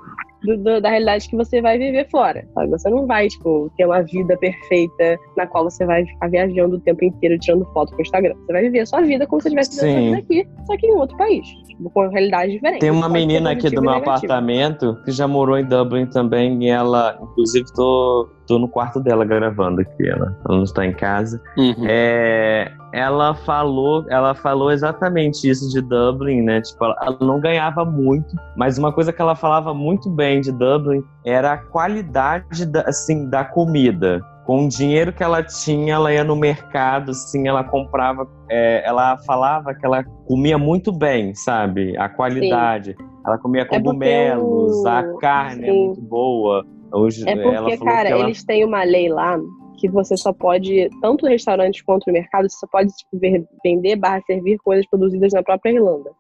Speaker 1: do, do, da realidade que você vai viver fora. Sabe? Você não vai, tipo, ter uma vida perfeita na qual você vai ficar viajando o tempo inteiro tirando foto pro Instagram. Você vai viver a sua vida como se você estivesse vivendo aqui, só que em outro país. Tipo, com realidade diferente.
Speaker 3: Tem uma menina aqui do meu apartamento que já morou em Dublin também e ela, inclusive, tô, tô no quarto dela gravando aqui, ela, ela não está em casa. Uhum. É, ela falou, ela falou exatamente isso de Dublin, né? Tipo, ela, ela não ganhava muito, mas uma coisa que ela falava muito bem de Dublin era a qualidade da, assim, da comida. Com o dinheiro que ela tinha, ela ia no mercado, assim, ela comprava, é, ela falava que ela comia muito bem, sabe? A qualidade. Sim. Ela comia é cogumelos, é a carne Sim. é muito boa.
Speaker 1: Hoje, é porque, cara, ela... eles têm uma lei lá que você só pode, tanto restaurantes quanto no mercado, você só pode tipo, vender barra servir coisas produzidas na própria Irlanda.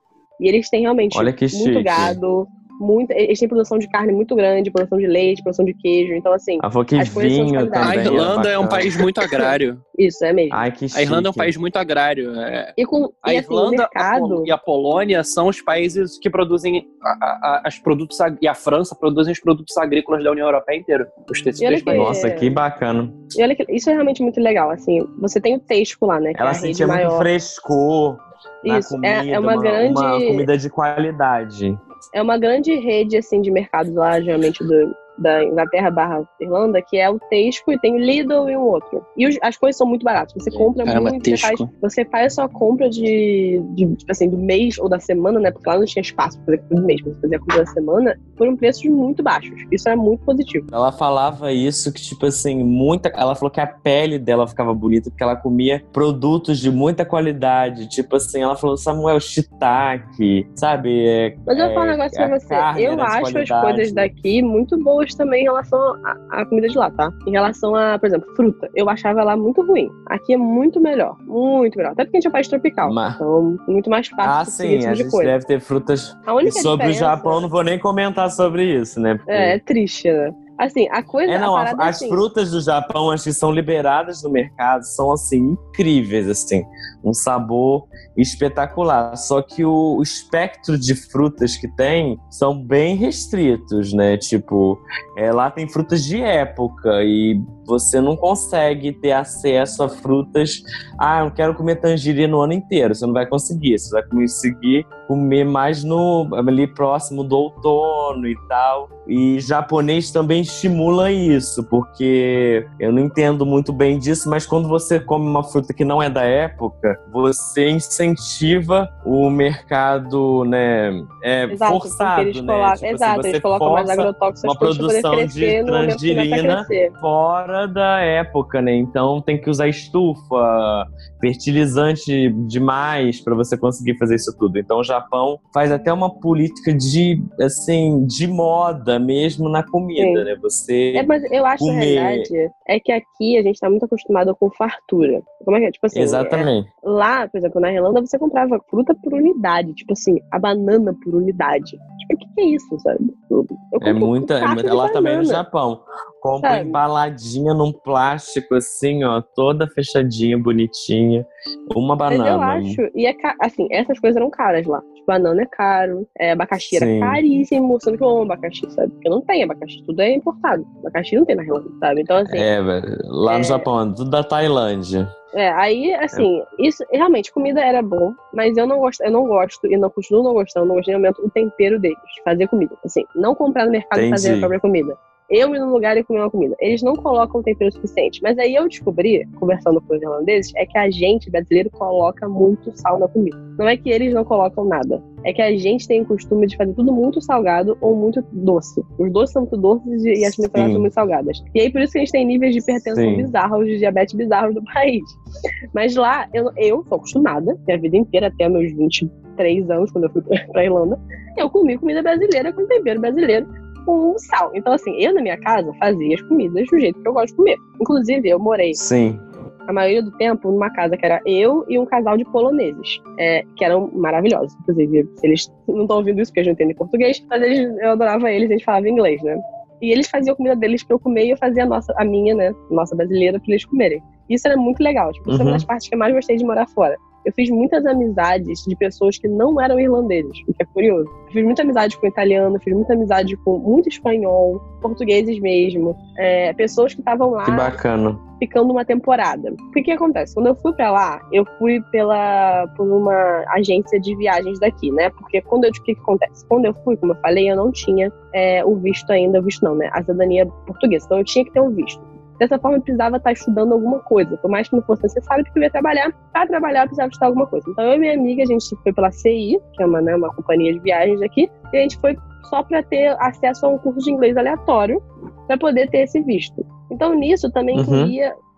Speaker 1: E eles têm realmente muito
Speaker 3: chique.
Speaker 1: gado, muito, eles têm produção de carne muito grande, produção de leite, produção de queijo. Então, assim,
Speaker 3: que coisas vinho são
Speaker 2: A Irlanda é, é, um país muito agrário. *laughs*
Speaker 1: Isso, é mesmo.
Speaker 3: Ai, que chique.
Speaker 2: A Irlanda é um país muito agrário. É...
Speaker 1: E com,
Speaker 2: a
Speaker 1: e,
Speaker 2: Irlanda
Speaker 1: assim, mercado...
Speaker 2: e a Polônia são os países que produzem a, a, as produtos e a França produzem os produtos agrícolas da União Europeia inteira. Os
Speaker 3: tecidos que... Nossa, que bacana.
Speaker 1: E olha que isso é realmente muito legal. Assim, você tem o Tesco lá, né?
Speaker 3: Ela é sentia muito frescor. Isso, comida, é, é uma, uma, grande. Uma comida de qualidade
Speaker 1: é uma grande rede assim de mercados lá, geralmente do, da Inglaterra barra Irlanda, que é o Tesco e tem o Lidl e um outro. E os, as coisas são muito baratas. Você compra Caramba, muito, você faz, você faz, a sua compra de, de, tipo assim, do mês ou da semana, né? Porque lá não tinha espaço pra fazer do mês, você fazia a compra da semana por um preços muito baixos. Isso é muito positivo.
Speaker 3: Ela falava isso, que tipo assim, muita. Ela falou que a pele dela ficava bonita porque ela comia produtos de muita qualidade. Tipo assim, ela falou Samuel shiitake, sabe? É,
Speaker 1: Mas eu vou falar um negócio pra você. Eu acho as coisas daqui muito boas boas também em relação à comida de lá, tá? Em relação a, por exemplo, fruta. Eu achava lá muito ruim. Aqui é muito melhor. Muito melhor. Até porque a gente é um país tropical. Mas... Então, muito mais fácil.
Speaker 3: Ah, sim. Tipo a gente coisa. deve ter frutas. A única sobre diferença... o Japão, não vou nem comentar sobre isso, né?
Speaker 1: Porque... É, é triste, né? Assim, a coisa.
Speaker 3: É, não,
Speaker 1: a é
Speaker 3: as
Speaker 1: assim,
Speaker 3: frutas do Japão, as que são liberadas no mercado, são assim, incríveis, assim. Um sabor espetacular. Só que o, o espectro de frutas que tem são bem restritos, né? Tipo, é, lá tem frutas de época e você não consegue ter acesso a frutas. Ah, eu quero comer tangerina o ano inteiro. Você não vai conseguir. Você vai conseguir comer mais no ali próximo do outono e tal. E japonês também estimula isso, porque eu não entendo muito bem disso, mas quando você come uma fruta que não é da época, você incentiva o mercado, né, é,
Speaker 1: Exato,
Speaker 3: forçado,
Speaker 1: eles
Speaker 3: né?
Speaker 1: colocam,
Speaker 3: Tipo assim,
Speaker 1: exato,
Speaker 3: você
Speaker 1: eles colocam mais agrotóxicos
Speaker 3: uma produção de
Speaker 1: crescer a
Speaker 3: tangerina
Speaker 1: crescer.
Speaker 3: fora da época, né? Então tem que usar estufa, fertilizante demais para você conseguir fazer isso tudo. Então o Japão faz até uma política de assim de moda mesmo na comida,
Speaker 1: Sim.
Speaker 3: né? Você
Speaker 1: É, mas eu acho,
Speaker 3: comer.
Speaker 1: realidade, é que aqui a gente tá muito acostumado com fartura. Como é que é? Tipo assim,
Speaker 3: exatamente.
Speaker 1: é, lá, por exemplo, na Irlanda, você comprava fruta por unidade. Tipo assim, a banana por unidade. Tipo, o que, que é isso, sabe?
Speaker 3: É muita,
Speaker 1: um de
Speaker 3: ela também no. Japão. Compra
Speaker 1: Sabe?
Speaker 3: embaladinha num plástico assim, ó, toda fechadinha, bonitinha. Uma
Speaker 1: Mas
Speaker 3: banana.
Speaker 1: eu acho, e é ca- assim, essas coisas eram caras lá. Tipo, banana é caro, é, abacaxi era
Speaker 3: Sim.
Speaker 1: caríssimo, sendo que eu amo abacaxi, sabe? Porque não tem abacaxi, tudo é importado. Abacaxi não tem na Irlanda, sabe? Então, assim,
Speaker 3: É, velho. Lá
Speaker 1: É.
Speaker 3: no Japão, tudo da Tailândia.
Speaker 1: É, aí, assim, isso realmente, comida era bom, mas eu não gosto, eu não gosto e não continuo não gostando, não gostei no momento, o tempero deles, fazer comida. Assim, não comprar no mercado e fazer a própria comida. Eu ir num lugar e comer uma comida. Eles não colocam tempero suficiente. Mas aí eu descobri, conversando com os irlandeses, é que a gente, brasileiro, coloca muito sal na comida. Não é que eles não colocam nada. É que a gente tem o costume de fazer tudo muito salgado ou muito doce. Os doces são muito doces e as
Speaker 3: Sim.
Speaker 1: são muito salgadas. E aí por isso que a gente tem níveis de hipertensão
Speaker 3: Sim.
Speaker 1: bizarros, de diabetes bizarros do *laughs* país. Mas lá, eu, eu sou acostumada, minha vida inteira, até meus 23 anos, quando eu fui pra, pra Irlanda, eu comi comida brasileira com tempero brasileiro, com sal. Então, assim, eu na minha casa fazia as comidas do jeito que eu gosto de comer. Inclusive, eu morei
Speaker 3: Sim.
Speaker 1: a maioria do tempo numa casa que era eu e um casal de poloneses, é, que eram maravilhosos. Inclusive, eles não estão ouvindo isso porque eles não entendem português, mas eles, eu adorava eles, a gente falava inglês, né? E eles faziam a comida deles pra eu comer e eu fazia a nossa, a minha, né? Nossa brasileira pra eles comerem. Isso era muito legal. Tipo, isso é uma
Speaker 3: Uhum.
Speaker 1: das partes que eu mais gostei de morar fora. Eu fiz muitas amizades de pessoas que não eram irlandeses, o que é curioso. Eu fiz muita amizade com italiano, fiz muita amizade com muito espanhol, portugueses mesmo, é, pessoas que estavam lá
Speaker 3: Que bacana.
Speaker 1: ficando uma temporada. O que que acontece? Quando eu fui pra lá, eu fui pela por uma agência de viagens daqui, né? Porque quando eu o que que acontece? Quando eu fui, como eu falei, eu não tinha é, o visto ainda, o visto não, né? A cidadania portuguesa. Então eu tinha que ter um visto. Dessa forma, eu precisava estar estudando alguma coisa. Por mais que não fosse necessário, porque eu ia trabalhar. Para trabalhar, eu precisava estudar alguma coisa. Então, eu e minha amiga, a gente foi pela CI, que é uma, né, uma companhia de viagens aqui, e a gente foi só para ter acesso a um curso de inglês aleatório, para poder ter esse visto. Então, nisso, também
Speaker 3: Uhum.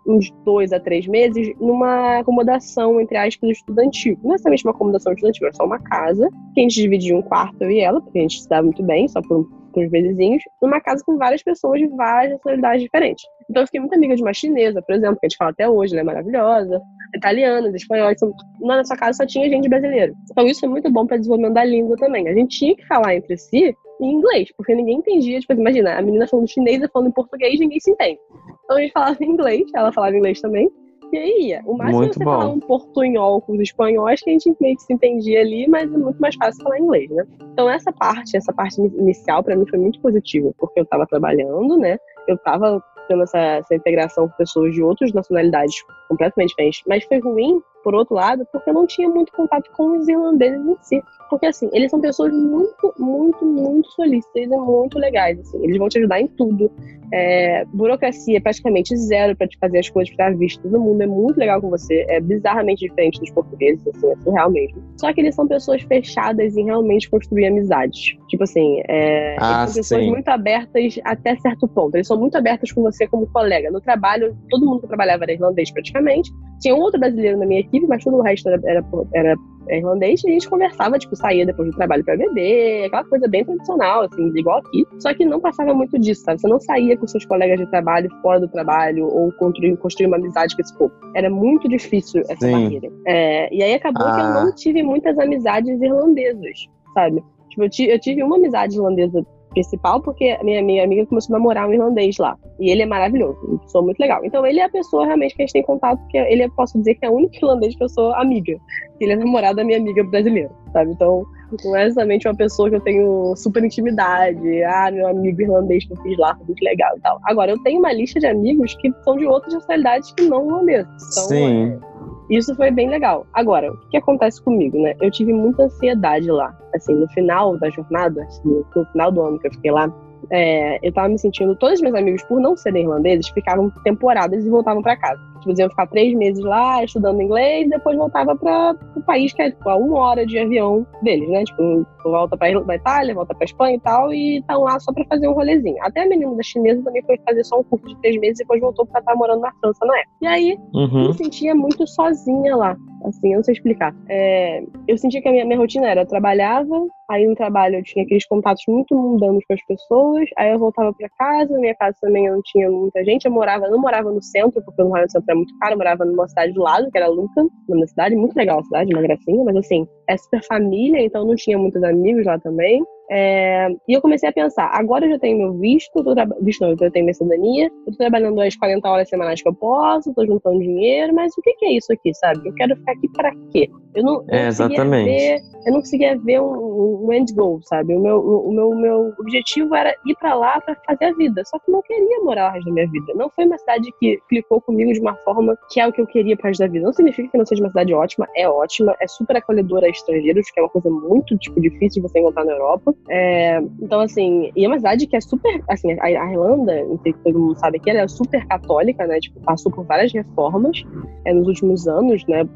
Speaker 1: Uns dois a três meses numa acomodação, entre aspas, estudantil. Não é necessariamente uma acomodação estudantil, era só uma casa, que a gente dividia um quarto, eu e ela, porque a gente estudava muito bem, só por, por uns mesezinhos, numa casa com várias pessoas de várias nacionalidades diferentes. Então eu fiquei muito amiga de uma chinesa, por exemplo, que a gente fala até hoje, ela é maravilhosa, italianas, espanhóis, são... na nossa casa só tinha gente brasileira. Então isso é muito bom para desenvolvimento da língua também. A gente tinha que falar entre si em inglês, porque ninguém entendia, tipo, imagina, a menina falando chinês e falando em português, ninguém se entende. Então a gente falava em inglês, ela falava inglês também, e aí ia. O máximo
Speaker 3: Muito
Speaker 1: é você
Speaker 3: bom.
Speaker 1: falar um portunhol com os espanhóis, que a gente meio que se entendia ali, mas é muito mais fácil falar inglês, né? Então essa parte, essa parte ini- inicial pra mim foi muito positiva, porque eu tava trabalhando, né? Eu tava tendo essa, essa integração com pessoas de outras nacionalidades completamente diferentes. Mas foi ruim, por outro lado, porque eu não tinha muito contato com os irlandeses em si. Porque, assim, eles são pessoas muito, muito, muito solícitas e muito legais, assim. Eles vão te ajudar em tudo. É, burocracia praticamente zero pra te fazer as coisas pra visto. Todo mundo é muito legal com você. É bizarramente diferente dos portugueses, assim, é surreal mesmo. Só que eles são pessoas fechadas em realmente construir amizades. Tipo assim, é,
Speaker 3: Ah,
Speaker 1: eles são pessoas
Speaker 3: sim.
Speaker 1: muito abertas até certo ponto. Eles são muito abertos com você como colega. No trabalho, todo mundo que eu trabalhava era irlandês praticamente. Tinha um outro brasileiro na minha equipe, mas todo o resto era, era, era irlandês. E a gente conversava, tipo, saía depois do trabalho pra beber, aquela coisa bem tradicional, assim, igual aqui. Só que não passava muito disso, sabe? Você não saía com seus colegas de trabalho fora do trabalho ou construir, construir uma amizade com esse povo. Era muito difícil essa
Speaker 3: Sim.
Speaker 1: barreira. É, e aí acabou que eu
Speaker 3: Ah.
Speaker 1: não tive muitas amizades irlandesas, sabe? Tipo, eu, eu tive uma amizade irlandesa principal, porque minha, minha amiga começou a namorar um irlandês lá. E ele é maravilhoso, uma pessoa muito legal. Então ele é a pessoa realmente que a gente tem contato, porque ele é, posso dizer que é o único irlandês que eu sou amiga. Ele é namorado da minha amiga brasileira, sabe? Então não é exatamente uma pessoa que eu tenho super intimidade. Ah, meu amigo irlandês que eu fiz lá, foi muito legal e tal. Agora, eu tenho uma lista de amigos que são de outras nacionalidades que não irlandeses. Então,
Speaker 3: Sim.
Speaker 1: É, isso foi bem legal. Agora, o que acontece comigo, né? Eu tive muita ansiedade lá. Assim, no final da jornada, assim, no final do ano que eu fiquei lá, é, eu tava me sentindo. Todos os meus amigos, por não serem irlandeses, ficavam temporadas e voltavam para casa. Tipo, iam ficar três meses lá estudando inglês, depois voltava para o país que é tipo, a uma hora de avião deles, né? Tipo, volta pra Itália, volta pra Espanha e tal, e estão lá só para fazer um rolezinho. Até a menina da chinesa também foi fazer só um curso de três meses e depois voltou para estar morando na França na época. E aí,
Speaker 3: Uhum.
Speaker 1: eu me sentia muito sozinha lá. Assim, eu não sei explicar. É, eu sentia que a minha, minha rotina era: eu trabalhava, aí no trabalho eu tinha aqueles contatos muito mundanos com as pessoas, aí eu voltava para casa, na minha casa também eu não tinha muita gente, eu morava, eu não morava no centro, porque eu não morava no centro, é muito caro, eu morava numa cidade do lado, que era Lucan, numa cidade muito legal a cidade, uma gracinha, mas assim, é super família, então não tinha muitos amigos lá também. É, e eu comecei a pensar, agora eu já tenho meu visto, visto não, eu tenho minha cidadania, eu tô trabalhando as 40 horas semanais que eu posso, tô juntando dinheiro, mas o que, que é isso aqui, sabe? Eu quero ficar aqui para quê? Eu não,
Speaker 3: É, exatamente.
Speaker 1: ver- eu não conseguia ver um, um end goal, sabe? O meu, o meu, o meu objetivo era ir para lá para fazer a vida, só que eu não queria morar o resto da minha vida. Não foi uma cidade que clicou comigo de uma forma que é o que eu queria para resto da vida. Não significa que não seja uma cidade ótima, é ótima, é super acolhedora a estrangeiros, que é uma coisa muito tipo difícil de você encontrar na Europa. É, então, assim, e é uma cidade que é super. Assim, a, Irlanda, todo mundo sabe que ela é super católica, né? Tipo, passou por várias reformas é, nos últimos anos, né?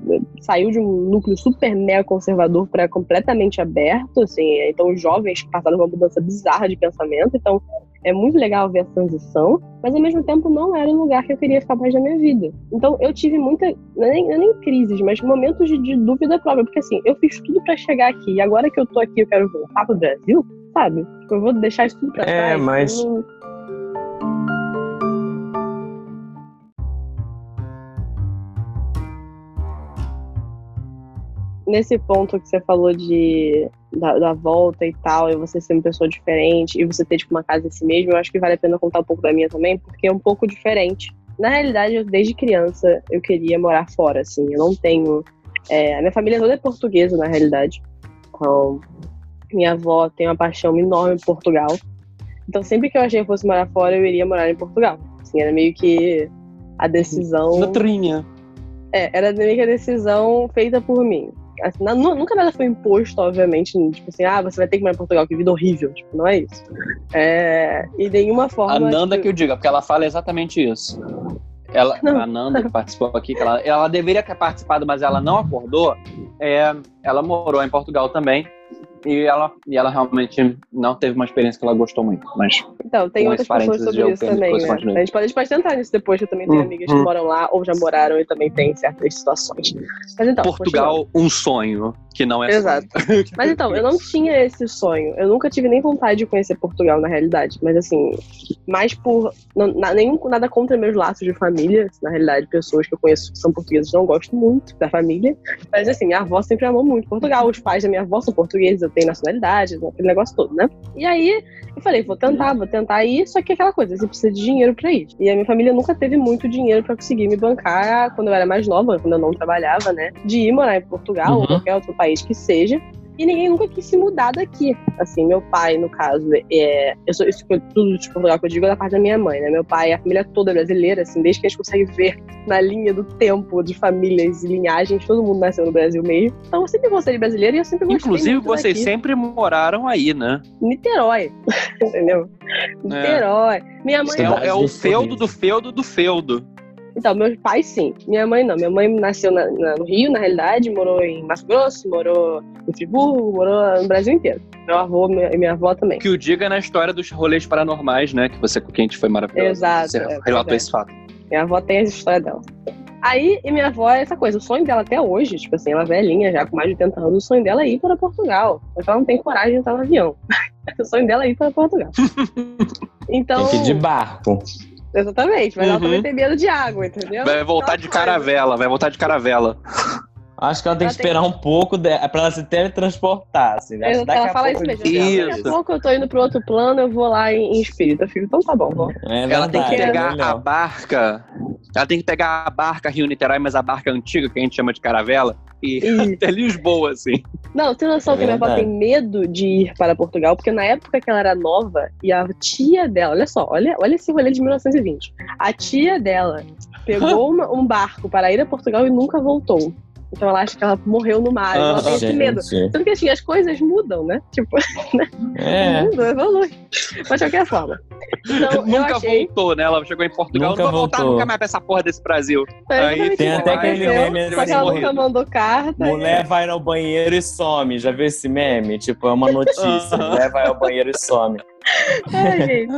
Speaker 1: Saiu de um núcleo super mega conservador para completamente aberto, assim. Então, os jovens passaram uma mudança bizarra de pensamento. Então, é muito legal ver a transição, mas ao mesmo tempo não era um lugar que eu queria ficar mais da minha vida. Então eu tive muita, não é nem, é nem crises, mas momentos de, de dúvida própria, porque assim, eu fiz tudo pra chegar aqui, e agora que eu tô aqui eu quero voltar pro Brasil, sabe? Tipo, eu vou deixar isso tudo pra
Speaker 3: É,
Speaker 1: trás.
Speaker 3: mas-
Speaker 1: eu não- Nesse ponto que você falou de da, da volta e tal, e você ser uma pessoa diferente, e você ter tipo uma casa em si mesmo, eu acho que vale a pena contar um pouco da minha também, porque é um pouco diferente. Na realidade, eu, desde criança, eu queria morar fora, assim. Eu não tenho. é, a minha família toda é portuguesa, na realidade. Então, minha avó tem uma paixão enorme por Portugal. Então, sempre que eu achei que eu fosse morar fora, eu iria morar em Portugal. Assim, era meio que a decisão.
Speaker 2: Letrinha.
Speaker 1: É, era meio que a decisão feita por mim. Assim, nu- nunca nada foi imposto, obviamente. Tipo assim, ah, você vai ter que morar em Portugal, que vida horrível. Tipo, não é isso. É, e nenhuma forma.
Speaker 2: A Nanda
Speaker 1: tipo,
Speaker 2: que eu diga, porque ela fala exatamente isso. Ela,
Speaker 1: Não.
Speaker 2: a Nanda que participou aqui, que ela, ela deveria ter participado, mas ela não acordou. É, ela morou em Portugal também. E ela, e ela realmente não teve uma experiência que ela gostou muito. Mas
Speaker 1: Então, tem outras pessoas sobre
Speaker 2: eu
Speaker 1: isso também,
Speaker 2: depois
Speaker 1: né? A gente, pode, a gente pode tentar nisso depois, que eu também tenho
Speaker 2: Hum,
Speaker 1: amigas que
Speaker 2: hum.
Speaker 1: moram lá ou já moraram e também tem certas situações. Mas então,
Speaker 2: Portugal, um sonho, que não é
Speaker 1: Exato.
Speaker 2: sonho.
Speaker 1: Mas então, eu não *laughs* tinha esse sonho. Eu nunca tive nem vontade de conhecer Portugal, na realidade. Mas assim, mais por. Não, nada contra meus laços de família. Na realidade, pessoas que eu conheço que são portuguesas não gosto muito da família. Mas assim, minha avó sempre amou muito Portugal. Os pais da minha avó são portugueses, eu tenho nacionalidade, aquele negócio todo, né? E aí, eu falei, vou tentar, vou tentar ir. Só que aquela coisa, você precisa de dinheiro pra ir. E a minha família nunca teve muito dinheiro pra conseguir me bancar quando eu era mais nova, quando eu não trabalhava, né? De ir morar em Portugal ou
Speaker 3: Uhum.
Speaker 1: qualquer outro país que seja. E ninguém nunca quis se mudar daqui. Assim, meu pai, no caso, é. Eu sou, isso tudo de Portugal que eu digo é da parte da minha mãe, né? Meu pai, a família toda é brasileira, assim, desde que a gente consegue ver na linha do tempo de famílias e linhagens, todo mundo nasceu no Brasil mesmo. Então eu sempre gostei de brasileiro e eu sempre gostei.
Speaker 2: Inclusive,
Speaker 1: muito
Speaker 2: vocês
Speaker 1: daqui.
Speaker 2: sempre moraram aí, né?
Speaker 1: Niterói. *laughs* Entendeu? Niterói. Minha mãe.
Speaker 2: É, é o
Speaker 3: dos
Speaker 2: feudo do feudo do feudo.
Speaker 1: Então, meus pais sim. Minha mãe não. Minha mãe nasceu na- na- no Rio, na realidade, morou em Mato Grosso, morou em Friburgo, morou no Brasil inteiro. Meu avô minha- e minha avó também.
Speaker 2: Que o diga na história dos rolês paranormais, né? Que você com quem a gente foi maravilhoso.
Speaker 1: Exato,
Speaker 2: Você
Speaker 1: é,
Speaker 2: relatou
Speaker 1: é.
Speaker 2: esse fato.
Speaker 1: Minha avó tem essa história dela. Aí, e minha avó é essa coisa, o sonho dela até hoje, tipo assim, ela é velhinha já, com mais de 80 anos, o sonho dela é ir para Portugal. Que ela não tem coragem de entrar no avião. *laughs* o sonho dela é ir para Portugal. *laughs* Então,
Speaker 3: Tem que ir de barco.
Speaker 1: Exatamente, mas ela
Speaker 2: Uhum.
Speaker 1: também tem medo de água, entendeu?
Speaker 2: Vai voltar de caravela, vai voltar de caravela.
Speaker 3: Acho que ela tem ela que esperar tem... um pouco de... pra ela se teletransportar. Assim,
Speaker 1: né? ela fala isso mesmo. Isso. Daqui a pouco eu tô indo pro outro plano, eu vou lá em, em espírito. Eu fico, então tá bom. Vou.
Speaker 2: É ela tem que pegar é a barca. Ela tem que pegar a barca Rio Niterói, mas a barca antiga, que a gente chama de caravela, e, e... até Lisboa, assim.
Speaker 1: Não, tem noção é que minha avó tem medo de ir para Portugal, porque na época que ela era nova, e a tia dela, olha só, olha, olha esse rolê de 1920. A tia dela pegou *laughs* uma, um barco para ir a Portugal e nunca voltou. Então ela acha que ela morreu no mar. ela tem esse medo. Tanto que assim, as coisas mudam, né? Tipo, *laughs* né? É. O mundo evolui. Mas de qualquer forma.
Speaker 2: Então, nunca achei... voltou, né? Ela chegou em Portugal, nunca não vai voltar nunca mais pra essa porra desse Brasil.
Speaker 3: É, Aí, tem até aquele meme
Speaker 1: Só que ela nunca mandou carta.
Speaker 3: Mulher vai no banheiro e some. Já viu esse meme? Tipo, é uma notícia. Mulher vai ao banheiro e some.
Speaker 1: Ai, gente.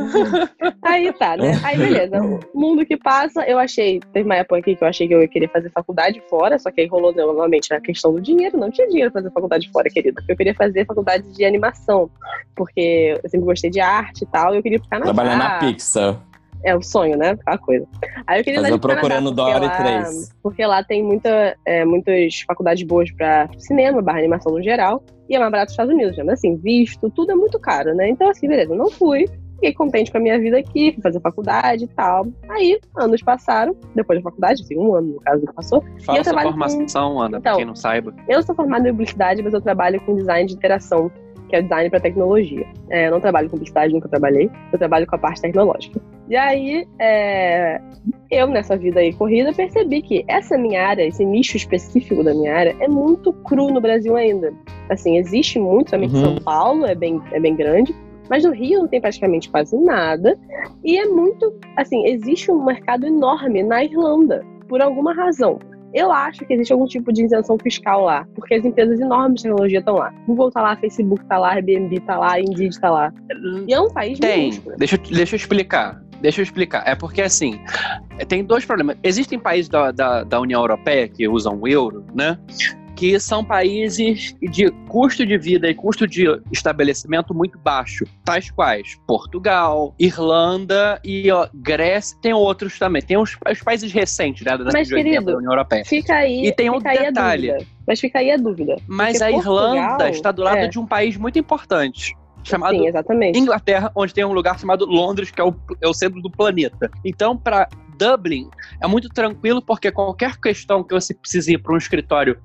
Speaker 1: Aí tá, né? Aí beleza. O mundo que passa, eu achei. Teve uma época aqui que eu achei que eu ia querer fazer faculdade fora, só que aí rolou novamente a questão do dinheiro. Não tinha dinheiro pra fazer faculdade fora, querida. Eu queria fazer faculdade de animação, porque eu sempre gostei de arte e tal, e eu queria ficar na
Speaker 3: Trabalhar na Pixar.
Speaker 1: É o sonho, né? Aquela coisa. Aí eu queria
Speaker 3: Mas eu procurando Dory 3.
Speaker 1: Porque lá tem muita, é, muitas faculdades boas pra cinema, barra animação no geral e é mais barato dos Estados Unidos, né? Mas assim, visto, tudo é muito caro, né? Então, assim, beleza, não fui. Fiquei contente com a minha vida aqui, fui fazer faculdade e tal. Aí, anos passaram, depois da faculdade, assim, um ano no caso que passou.
Speaker 2: Fala e eu sua formação, com... Ana, então, pra quem não saiba.
Speaker 1: Eu sou formada em publicidade, mas eu trabalho com design de interação, que é design para tecnologia. É, eu não trabalho com publicidade, nunca trabalhei. Eu trabalho com a parte tecnológica. E aí, é, eu nessa vida aí corrida percebi que essa minha área, esse nicho específico da minha área, é muito cru no Brasil ainda. Assim, existe muito, somente uhum. São Paulo é bem, é bem grande, mas no Rio não tem praticamente quase nada. E é muito, assim, existe um mercado enorme na Irlanda, por alguma razão. Eu acho que existe algum tipo de isenção fiscal lá, porque as empresas enormes de tecnologia estão lá. Google tá lá, Facebook tá lá, Airbnb tá lá, Indeed tá lá. E é um país
Speaker 2: Tem. Deixa, deixa eu explicar. Deixa eu explicar. É porque, assim, tem dois problemas. Existem países da, da, da União Europeia que usam o euro, né? que são países de custo de vida e custo de estabelecimento muito baixo, tais quais Portugal, Irlanda e ó, Grécia, tem outros também, tem os, os países recentes né, da,
Speaker 1: Mas, querido,
Speaker 2: da União Europeia.
Speaker 1: Fica aí,
Speaker 2: e tem outro detalhe.
Speaker 1: Mas fica aí a dúvida.
Speaker 2: Mas a Portugal, Irlanda está do lado é. de um país muito importante chamado
Speaker 1: Sim, exatamente.
Speaker 2: Inglaterra, onde tem um lugar chamado Londres, que é o, é o centro do planeta. Então, para Dublin, é muito tranquilo, porque qualquer questão que você precise ir para um escritório,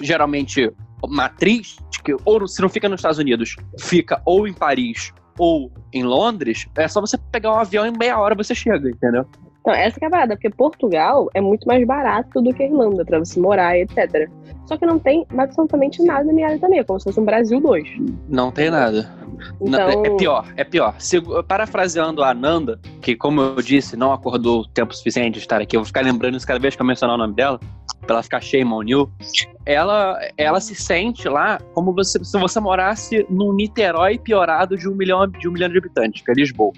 Speaker 2: geralmente matriz, que, ou se não fica nos Estados Unidos, fica ou em Paris ou em Londres, é só você pegar um avião e em meia hora você chega, entendeu?
Speaker 1: Então, essa que é a parada, porque Portugal é muito mais barato do que a Irlanda, para você morar, etc. Só que não tem absolutamente nada na minha área também, é como se fosse um Brasil 2.
Speaker 2: Não tem nada. Então... É pior, é pior. Se, parafraseando a Ananda, que como eu disse, não acordou tempo suficiente de estar aqui, eu vou ficar lembrando isso cada vez que eu mencionar o nome dela, pra ela ficar shame on you. Ela, ela se sente lá como você, se você morasse num Niterói piorado de um milhão de, um milhão de habitantes, que é Lisboa.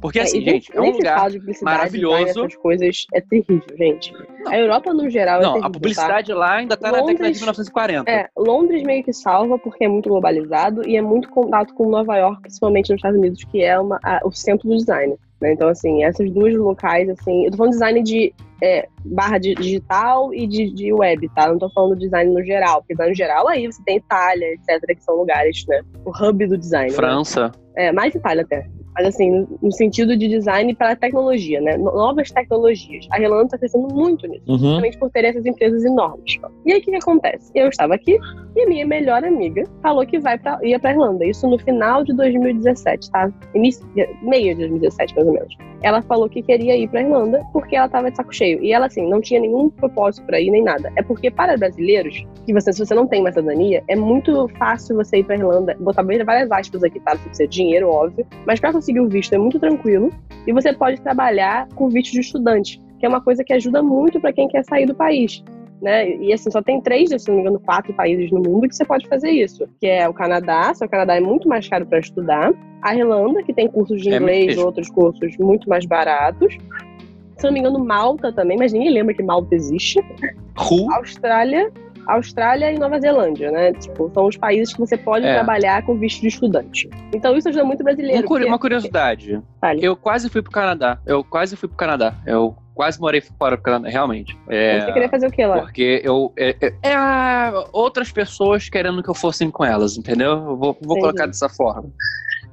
Speaker 2: Porque, é, assim, gente, é um lugar maravilhoso.
Speaker 1: Essas coisas é terrível, gente. Não. A Europa, no geral, é
Speaker 2: Não,
Speaker 1: terrível,
Speaker 2: a publicidade
Speaker 1: tá?
Speaker 2: lá ainda tá Londres, na década de 1940.
Speaker 1: É, Londres meio que salva porque é muito globalizado e é muito contato com Nova York, principalmente nos Estados Unidos, que é uma, a, o centro do design. Né? Então, assim, essas duas locais, assim, eu tô falando design de é, barra de digital e de, de, web, tá? Não tô falando design no geral, porque design no geral aí você tem Itália, etc., que são lugares, né? O hub do design.
Speaker 2: Né? França.
Speaker 1: Né? É, mais Itália até mas assim, no sentido de design para tecnologia, né? Novas tecnologias. A Relando está crescendo muito nisso, uhum. justamente por ter essas empresas enormes. E aí o que, que, acontece? Eu estava aqui e a minha melhor amiga falou que vai pra, ia para Irlanda. Isso no final de 2017, tá? Início, meio de 2017, mais ou menos. Ela falou que queria ir para Irlanda porque ela estava de saco cheio. E ela, assim, não tinha nenhum propósito para ir nem nada. É porque para brasileiros, que você, se você não tem uma cidadania, é muito fácil você ir para Irlanda, botar várias aspas aqui, tá? Você precisa de dinheiro, óbvio. Mas para conseguir o visto é muito tranquilo e você pode trabalhar com visto de estudante, que é uma coisa que ajuda muito para quem quer sair do país. Né? E assim, só tem três, se não me engano, quatro países no mundo que você pode fazer isso. Que é o Canadá, só o Canadá é muito mais caro para estudar. A Irlanda, que tem cursos de é inglês e outros cursos muito mais baratos. Se não me engano, Malta também, mas ninguém lembra que Malta existe.
Speaker 2: Ru?
Speaker 1: Austrália. Austrália e Nova Zelândia, né? Tipo, são os países que você pode é. trabalhar com visto de estudante. Então isso ajuda muito brasileiro.
Speaker 2: Um, porque... Uma curiosidade. Vale. Eu quase fui pro Canadá. Eu quase fui pro Canadá. Eu quase morei fora do Canadá, realmente.
Speaker 1: É, você queria fazer o que lá?
Speaker 2: Porque eu. É, é, é, outras pessoas querendo que eu fosse com elas, entendeu? Eu vou, vou colocar dessa forma.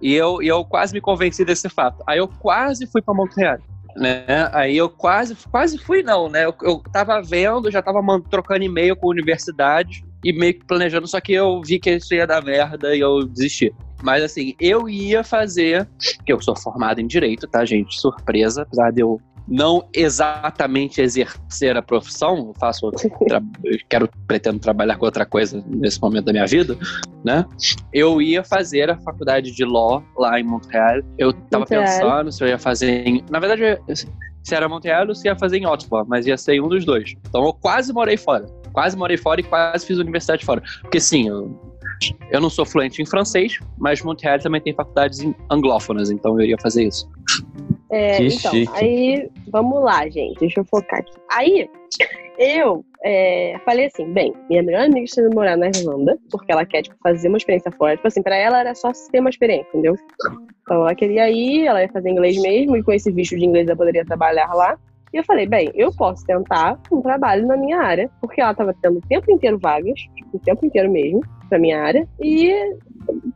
Speaker 2: E eu, e eu quase me convenci desse fato. Aí eu quase fui para Montreal. Né? Aí eu quase, quase fui, não, né? Eu, eu tava vendo, já tava trocando e-mail com a universidade e meio que planejando, só que eu vi que isso ia dar merda e eu desisti. Mas assim, eu ia fazer, que eu sou formado em direito, tá, gente? Surpresa, apesar de eu não exatamente exercer a profissão, faço *laughs* quero pretendo trabalhar com outra coisa nesse momento da minha vida, né? Eu ia fazer a faculdade de law lá em Montreal. Eu tava Montreal. pensando se eu ia fazer em, na verdade, se era Montreal ou se ia fazer em Ottawa, mas ia ser um dos dois. Então eu quase morei fora. Quase morei fora e quase fiz universidade fora. Porque sim, eu, eu não sou fluente em francês, mas Montreal também tem faculdades anglófonas, então eu iria fazer isso.
Speaker 1: É, então, chique. aí, vamos lá, gente, deixa eu focar aqui. Aí, eu é, falei assim, bem, minha melhor amiga está indo morar na Irlanda, porque ela quer, tipo, fazer uma experiência fora. Tipo assim, pra ela era só ter uma experiência, entendeu? Então ela queria ir, ela ia fazer inglês mesmo, e com esse visto de inglês ela poderia trabalhar lá. E eu falei, bem, eu posso tentar um trabalho na minha área, porque ela estava tendo o tempo inteiro vagas, tipo, o tempo inteiro mesmo, pra minha área, e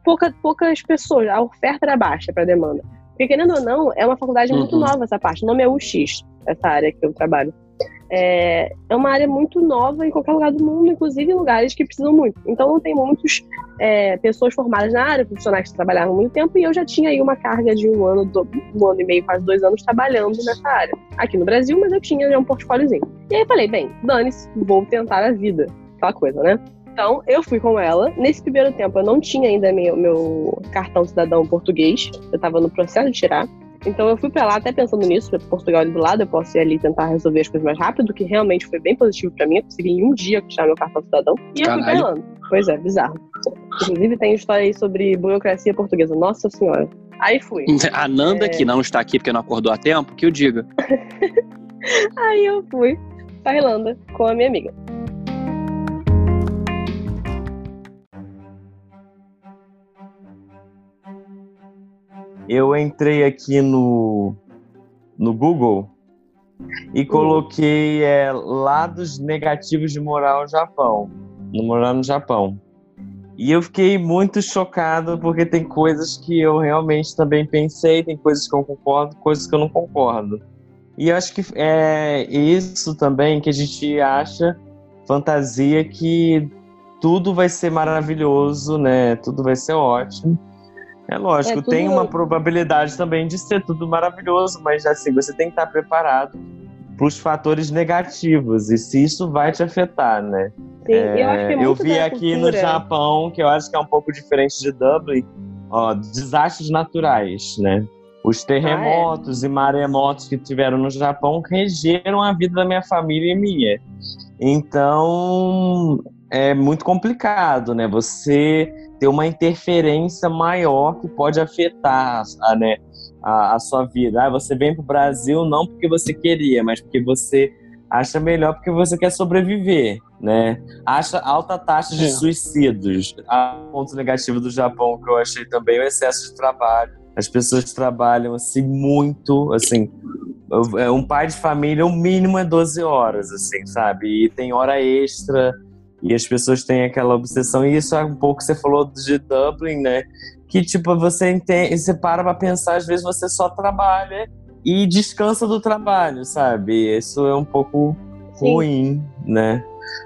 Speaker 1: pouca, poucas pessoas, a oferta era baixa para demanda. Porque, querendo ou não, é uma faculdade muito uhum. nova essa parte. O nome é UX, essa área que eu trabalho. É, é uma área muito nova em qualquer lugar do mundo, inclusive em lugares que precisam muito. Então, não tem muitas é, pessoas formadas na área, profissionais que trabalharam muito tempo, e eu já tinha aí uma carga de um ano, do, um ano e meio, quase dois anos trabalhando nessa área. Aqui no Brasil, mas eu tinha já um portfóliozinho. E aí falei, bem, dane-se, vou tentar a vida. Aquela coisa, né? Então, eu fui com ela. Nesse primeiro tempo, eu não tinha ainda meu, meu cartão cidadão português. Eu estava no processo de tirar. Então, eu fui para lá até pensando nisso, Portugal ali do lado, eu posso ir ali tentar resolver as coisas mais rápido, que realmente foi bem positivo para mim. Eu consegui em um dia tirar meu cartão cidadão. E Caralho. eu fui pra Irlanda. Pois é, bizarro. Inclusive, tem história aí sobre burocracia portuguesa. Nossa Senhora. Aí fui. *laughs*
Speaker 2: A Nanda, é... que não está aqui porque não acordou a tempo, que o diga. *laughs*
Speaker 1: aí eu fui pra Irlanda com a minha amiga.
Speaker 3: Eu entrei aqui no, no Google e coloquei é, lados negativos de morar no Japão, no morar no Japão. E eu fiquei muito chocado porque tem coisas que eu realmente também pensei, tem coisas que eu concordo, coisas que eu não concordo. E acho que é isso também que a gente acha fantasia que tudo vai ser maravilhoso, né? Tudo vai ser ótimo. É lógico, é tudo... tem uma probabilidade também de ser tudo maravilhoso, mas assim, você tem que estar preparado para os fatores negativos e se isso vai te afetar, né?
Speaker 1: Sim, é, eu, acho que é
Speaker 3: eu vi aqui cultura. no Japão, que eu acho que é um pouco diferente de Dublin, ó, desastres naturais, né? Os terremotos ah, é? e maremotos que tiveram no Japão regeram a vida da minha família e minha. Então, é muito complicado, né? Você ter uma interferência maior que pode afetar a, né, a, a sua vida. Ah, você vem para o Brasil não porque você queria, mas porque você acha melhor porque você quer sobreviver, né? Acha alta taxa de é. suicídios. A ponto negativo do Japão que eu achei também é o excesso de trabalho. As pessoas trabalham assim muito, assim, é um pai de família, o mínimo é 12 horas, assim, sabe? E tem hora extra e as pessoas têm aquela obsessão, e isso é um pouco que você falou de Dublin, né? Que tipo, você entende, você para pra pensar, às vezes você só trabalha e descansa do trabalho, sabe? Isso é um pouco Sim. ruim, né?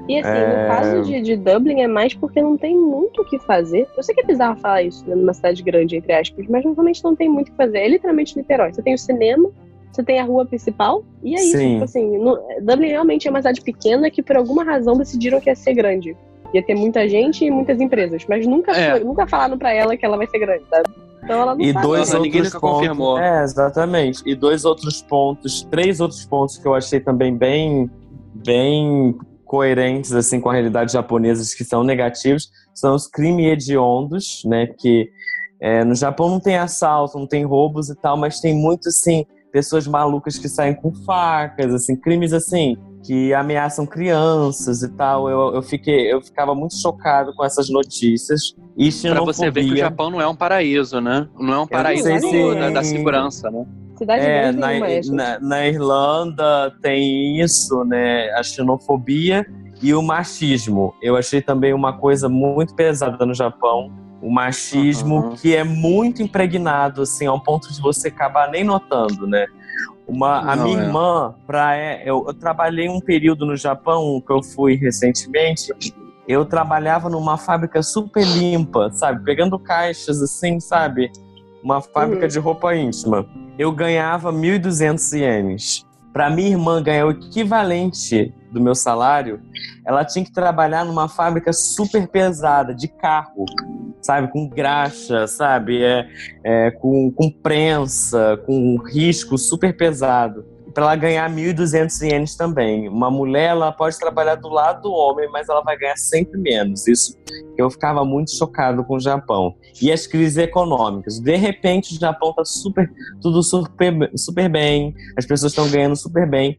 Speaker 1: E assim, é... no caso de, de, Dublin é mais porque não tem muito o que fazer. Eu sei que é bizarro falar isso né, numa cidade grande, entre aspas, mas realmente não tem muito o que fazer. É literalmente Niterói. Você tem o cinema, você tem a rua principal, e é isso. Tipo assim, no, Dublin realmente é uma cidade pequena que por alguma razão decidiram que ia ser grande. Ia ter muita gente e muitas empresas, mas nunca, é. foi, nunca falaram para ela que ela vai ser grande, sabe? Então ela não
Speaker 3: e sabe. dois outros pontos, confirmou. É, exatamente. E dois outros pontos, três outros pontos que eu achei também bem, bem coerentes assim com a realidade japonesa que são negativos são os crimes hediondos, né? Que é, no Japão não tem assalto, não tem roubos e tal, mas tem muito assim pessoas malucas que saem com facas, assim, crimes assim, que ameaçam crianças e tal. Eu, eu, fiquei, eu ficava muito chocado com essas notícias. E
Speaker 2: pra você ver que o Japão não é um paraíso, né? Não é um paraíso do, se... da, da, segurança, né?
Speaker 1: Cidade
Speaker 3: é, na, na, na, Irlanda tem isso, né? A xenofobia e o machismo. Eu achei também uma coisa muito pesada no Japão. O machismo uhum. que é muito impregnado, assim, ao ponto de você acabar nem notando, né? Uma, a minha é. irmã, pra, eu, eu, trabalhei um período no Japão, que eu fui recentemente, eu trabalhava numa fábrica super limpa, sabe? Pegando caixas assim, sabe? Uma fábrica uhum. de roupa íntima. Eu ganhava 1.200 ienes. Para minha irmã ganhar o equivalente do meu salário, ela tinha que trabalhar numa fábrica super pesada de carro sabe? Com graxa, sabe? É, é, com, com prensa, com risco super pesado. Para ela ganhar 1.200 ienes também. Uma mulher, ela pode trabalhar do lado do homem, mas ela vai ganhar sempre menos. Isso eu ficava muito chocado com o Japão. E as crises econômicas. De repente, o Japão está super, tudo super, super bem, as pessoas estão ganhando super bem.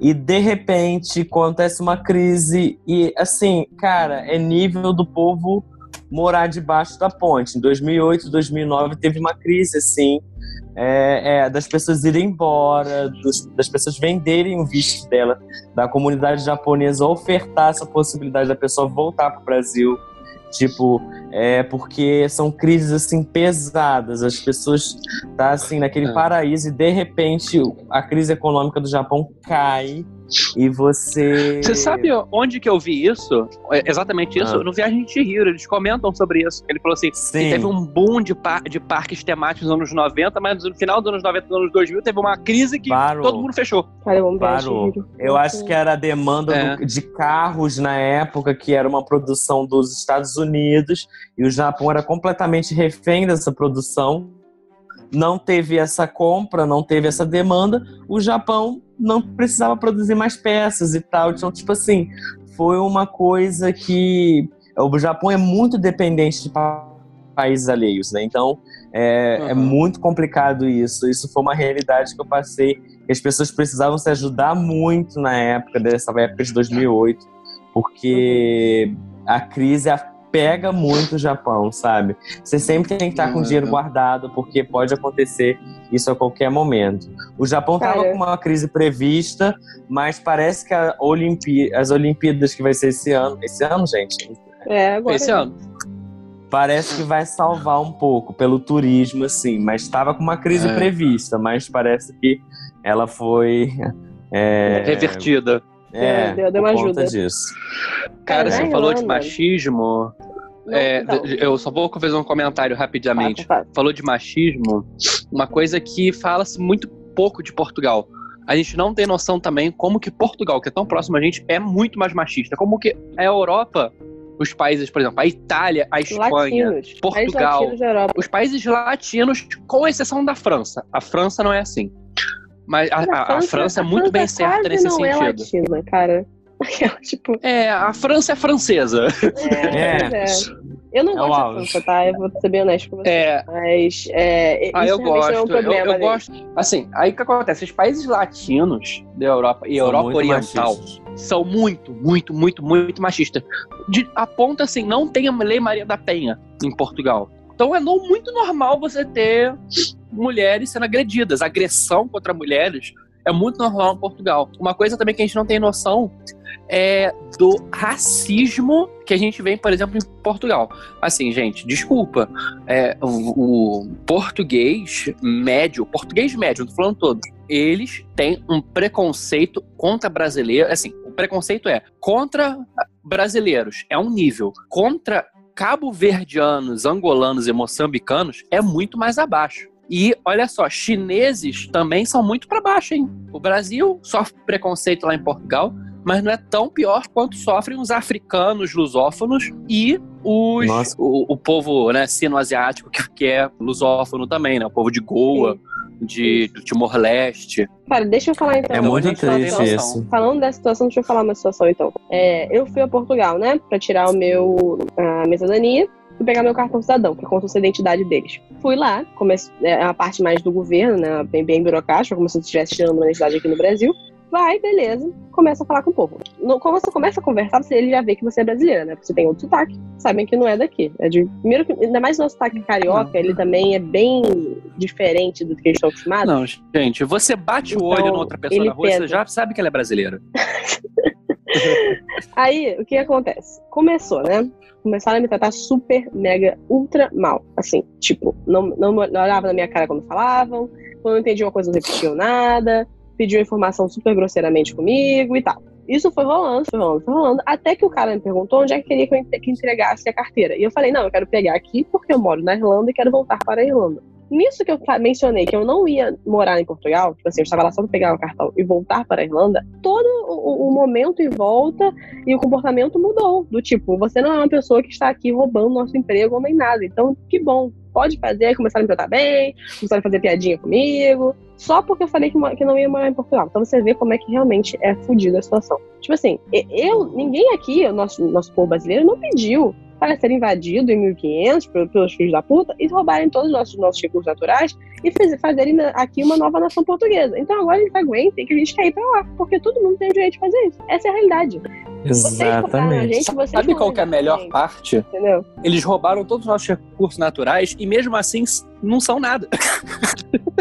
Speaker 3: E de repente, acontece uma crise e, assim, cara, é nível do povo morar debaixo da ponte. Em 2008, 2009 teve uma crise assim, é, é, das pessoas irem embora, dos, das pessoas venderem o visto dela, da comunidade japonesa ofertar essa possibilidade da pessoa voltar para o Brasil. Tipo, é porque são crises assim pesadas, as pessoas tá assim naquele é. paraíso e de repente a crise econômica do Japão cai e você.
Speaker 2: Você sabe onde que eu vi isso? É, exatamente isso? Ah. No Viagem de Chihiro, eles comentam sobre isso. Ele falou assim: Sim. teve um boom de, par de parques temáticos nos anos 90, mas no final dos anos 90 nos anos 2000 teve uma crise que Parou. todo mundo fechou.
Speaker 3: Parou. Eu acho que era a demanda é. do, de carros na época, que era uma produção dos Estados Unidos, e o Japão era completamente refém dessa produção não teve essa compra, não teve essa demanda, o Japão não precisava produzir mais peças e tal. Então, tipo assim, foi uma coisa que o Japão é muito dependente de países alheios, né? Então é, uhum. é, muito complicado isso. Isso foi uma realidade que eu passei. As pessoas precisavam se ajudar muito na época dessa época de 2008, porque a crise pega muito o Japão, sabe? Você sempre tem que estar com dinheiro guardado, porque pode acontecer isso a qualquer momento. O Japão estava com uma crise prevista, mas parece que Olimpí as Olimpíadas que vai ser esse ano, esse ano, gente?
Speaker 1: É, agora.
Speaker 2: Esse ano.
Speaker 3: Parece que vai salvar um pouco pelo turismo, assim, mas estava com uma crise é. prevista, mas parece que ela foi é,
Speaker 2: revertida.
Speaker 3: É, deu, deu uma ajuda. disso.
Speaker 2: Cara, você falou de machismo. Não, é, eu só vou fazer um comentário rapidamente. Falou de machismo, uma coisa que fala-se muito pouco de Portugal. A gente não tem noção também como que Portugal, que é tão próximo a gente, é muito mais machista. Como que a Europa, os países, por exemplo, a Itália, a Espanha, latinos. Portugal, os países latinos, com exceção da França. A França não é assim. Mas a, a, França, a França, é muito bem certa nesse não sentido. É
Speaker 1: latina, cara. *laughs*
Speaker 2: tipo... É, a França é francesa.
Speaker 1: É, é. Eu não é gosto da França, tá? Eu vou ser bem honesto com você. É. Mas é,
Speaker 2: ah, eu gosto. É um problema eu, eu gosto. Assim, aí o que acontece? Os países latinos da Europa e são Europa Oriental machistas. são muito, muito, muito, muito machistas. De, a assim, não tem a Lei Maria da Penha em Portugal. Então é no, muito normal você ter mulheres sendo agredidas. Agressão contra mulheres é muito normal em Portugal. Uma coisa também que a gente não tem noção é do racismo que a gente vê, por exemplo, em Portugal. Assim, gente, desculpa. É, o, o, português médio, português médio, não tô falando todos, eles têm um preconceito contra brasileiro. Assim, o preconceito é contra brasileiros, é um nível. Contra cabo-verdianos, angolanos e moçambicanos, é muito mais abaixo. E olha só, chineses também são muito para baixo, hein? O Brasil sofre preconceito lá em Portugal, mas não é tão pior quanto sofrem os africanos lusófonos e os, o, o, povo né, sino-asiático, que, que é lusófono também, né? O povo de Goa. Sim de, do Timor-Leste.
Speaker 1: Cara, deixa eu falar então.
Speaker 3: É muito triste isso.
Speaker 1: Falando dessa situação, deixa eu falar uma situação então. É, eu fui a Portugal, né, pra tirar o meu a minha cidadania e pegar meu cartão cidadão, que conta a identidade deles. Fui lá, comece, é a parte mais do governo, né, bem, bem burocrática, como se eu estivesse tirando uma identidade aqui no Brasil. vai, beleza, começa a falar com o povo. No, quando você começa a conversar, você, ele já vê que você é brasileira, né? Porque você tem outro sotaque, sabem que não é daqui. É de, primeiro, ainda mais o nosso sotaque carioca, ele também é bem diferente do que eles estão acostumados.
Speaker 2: Não, gente, você bate então, o olho então, na outra pessoa na rua, você já sabe que ela é brasileira. *laughs* *laughs*
Speaker 1: Aí, o que acontece? Começou, né? Começaram a me tratar super, mega, ultra mal. Assim, tipo, não, não, olhava na minha cara quando falavam, quando não entendia uma coisa, não repetiam nada, pediu informação super grosseiramente comigo e tal. Isso foi rolando, foi rolando, foi rolando, até que o cara me perguntou onde é que queria que eu entregasse a carteira. E eu falei, não, eu quero pegar aqui porque eu moro na Irlanda e quero voltar para a Irlanda. Nisso que eu mencionei que eu não ia morar em Portugal, tipo assim, eu estava lá só para pegar o cartão e voltar para a Irlanda, todo o, o, momento em volta e o comportamento mudou. Do tipo, você não é uma pessoa que está aqui roubando nosso emprego ou nem nada. Então, que bom, pode fazer, começaram a me tratar bem, começaram a fazer piadinha comigo, só porque eu falei que, que não ia morar em Portugal. Então você vê como é que realmente é fodida a situação. Tipo assim, eu, ninguém aqui, o nosso, nosso povo brasileiro, não pediu para ser invadido em 1500 pelos filhos da puta e roubarem todos os nossos, nossos recursos naturais e faz, fazerem aqui uma nova nação portuguesa. Então agora eles aguentem que a gente quer ir para lá, porque todo mundo tem o direito de fazer isso. Essa é a realidade.
Speaker 3: Exatamente.
Speaker 2: Gente, Sabe qual que é a melhor gente, parte? Entendeu? Eles roubaram todos os nossos recursos naturais e mesmo assim não são nada.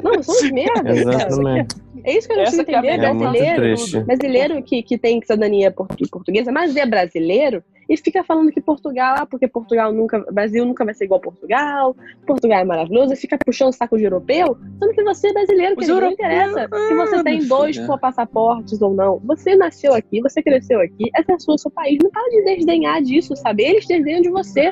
Speaker 1: Não, somos merda.
Speaker 3: Exatamente.
Speaker 1: É isso que eu não Essa consigo entender. É brasileiro, brasileiro que, que tem cidadania portuguesa, mas é brasileiro, e fica falando que Portugal, ah, porque Portugal nunca, Brasil nunca vai ser igual a Portugal, Portugal é maravilhoso, e fica puxando o saco de europeu, sendo que você é brasileiro, que não interessa se você tem dois por passaportes ou não. Você nasceu aqui, você cresceu aqui, essa é a sua, seu país. Não para de desdenhar disso, sabe? Eles desdenham de você.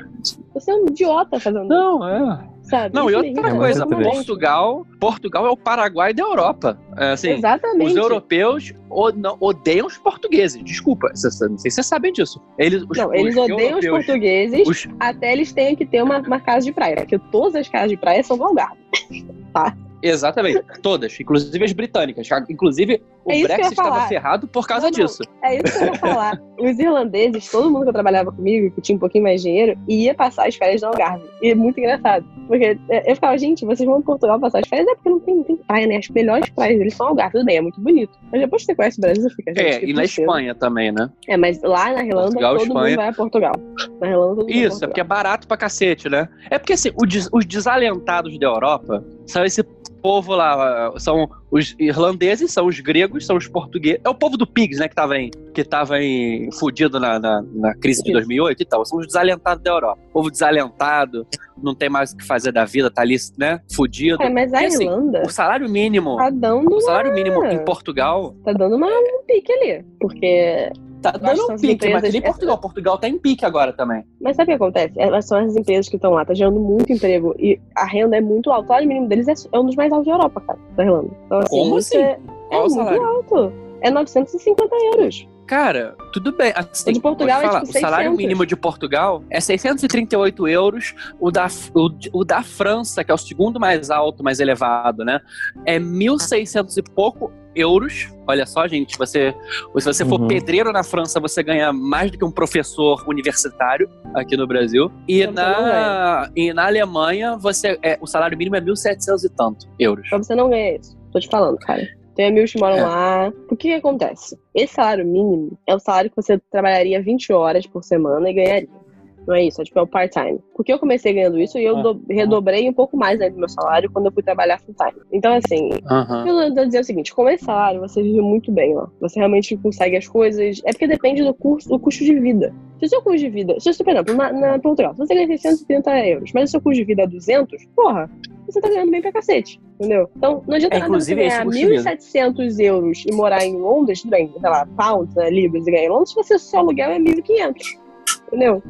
Speaker 1: Você é um idiota fazendo
Speaker 2: isso. Não, é. Sabe? Não, e outra coisa, Portugal, Portugal é o Paraguai da Europa. É, assim, Exatamente. Os europeus odeiam os portugueses. Desculpa, não sei se vocês sabem disso. Eles,
Speaker 1: os, não, eles odeiam os portugueses os... até eles tenham que ter uma, uma casa de praia, porque todas as casas de praia são no Algarve. *laughs* tá?
Speaker 2: Exatamente, todas, inclusive as britânicas. Inclusive, o é Brexit estava ferrado por causa
Speaker 1: não,
Speaker 2: disso.
Speaker 1: É isso que eu ia falar. Os irlandeses, todo mundo que trabalhava comigo, que tinha um pouquinho mais de dinheiro, ia passar as férias no Algarve. E é muito engraçado. Porque é, eu ficava, gente, vocês vão em Portugal passar as férias? É porque não tem, não tem praia, né? As melhores praias deles são Algarve. Tudo bem, é muito bonito. Mas depois que você conhece o Brasil, você fica, gente,
Speaker 2: É, e na Espanha também, né?
Speaker 1: É, mas lá na Irlanda, Portugal, todo Espanha. mundo vai a Portugal. Na Irlanda, todo
Speaker 2: Isso, mundo é porque é barato pra cacete, né? É porque, assim, os desalentados da Europa são esse povo lá, são os irlandeses, são os gregos, são os portugueses. É o povo do Pigs, né, que tava em, que tava em fudido na, na, na crise de 2008 e tal. São os desalentados da Europa. O povo desalentado, não tem mais o que fazer da vida, tá ali, né, fudido.
Speaker 1: É, mas a assim, Irlanda...
Speaker 2: O salário mínimo...
Speaker 1: Tá dando
Speaker 2: O salário mínimo em Portugal...
Speaker 1: Tá dando uma, um pique ali, porque
Speaker 2: Tá dando um pique, empresas... mas nem Portugal. Portugal tá em pique agora também.
Speaker 1: Mas sabe o que acontece? Elas são as empresas que estão lá, tá gerando muito emprego. E a renda é muito alta. O salário mínimo deles é, é um dos mais altos da Europa, cara, da Irlanda.
Speaker 2: Então, assim, Como assim? É,
Speaker 1: é muito salário? alto. É 950 euros.
Speaker 2: Cara, tudo bem. Assim, o de Portugal é tipo O salário mínimo de Portugal é 638 euros. O da, o, o, da França, que é o segundo mais alto, mais elevado, né? É 1.600 e pouco euros. Olha só, gente, você, se você for uhum. pedreiro na França, você ganha mais do que um professor universitário aqui no Brasil. E, na, e na Alemanha, você é, o salário mínimo é 1.700 e tanto euros.
Speaker 1: Mas você não ganha isso. Tô te falando, cara. Tem amigos que moram é. lá. O que, que acontece? Esse salário mínimo é o salário que você trabalharia 20 horas por semana e ganharia. Não é isso, é tipo é o part-time. Porque eu comecei ganhando isso e eu do, redobrei um pouco mais ainda do meu salário quando eu fui trabalhar full-time. Então, assim, uhum. eu vou dizer o seguinte: com esse salário, você vive muito bem, ó. Você realmente consegue as coisas. É porque depende do, curso, do custo de vida. Se o seu custo de vida. Se você, por exemplo, na, na Portugal, se você ganha 630 euros, mas o seu custo de vida é 200, porra, você tá ganhando bem pra cacete, entendeu? Então, não adianta é, nada você ganhar 1.700 euros e morar em Londres, tudo bem, sei lá, pounds, né, libras e ganhar em Londres, se você seu aluguel é 1.500, entendeu?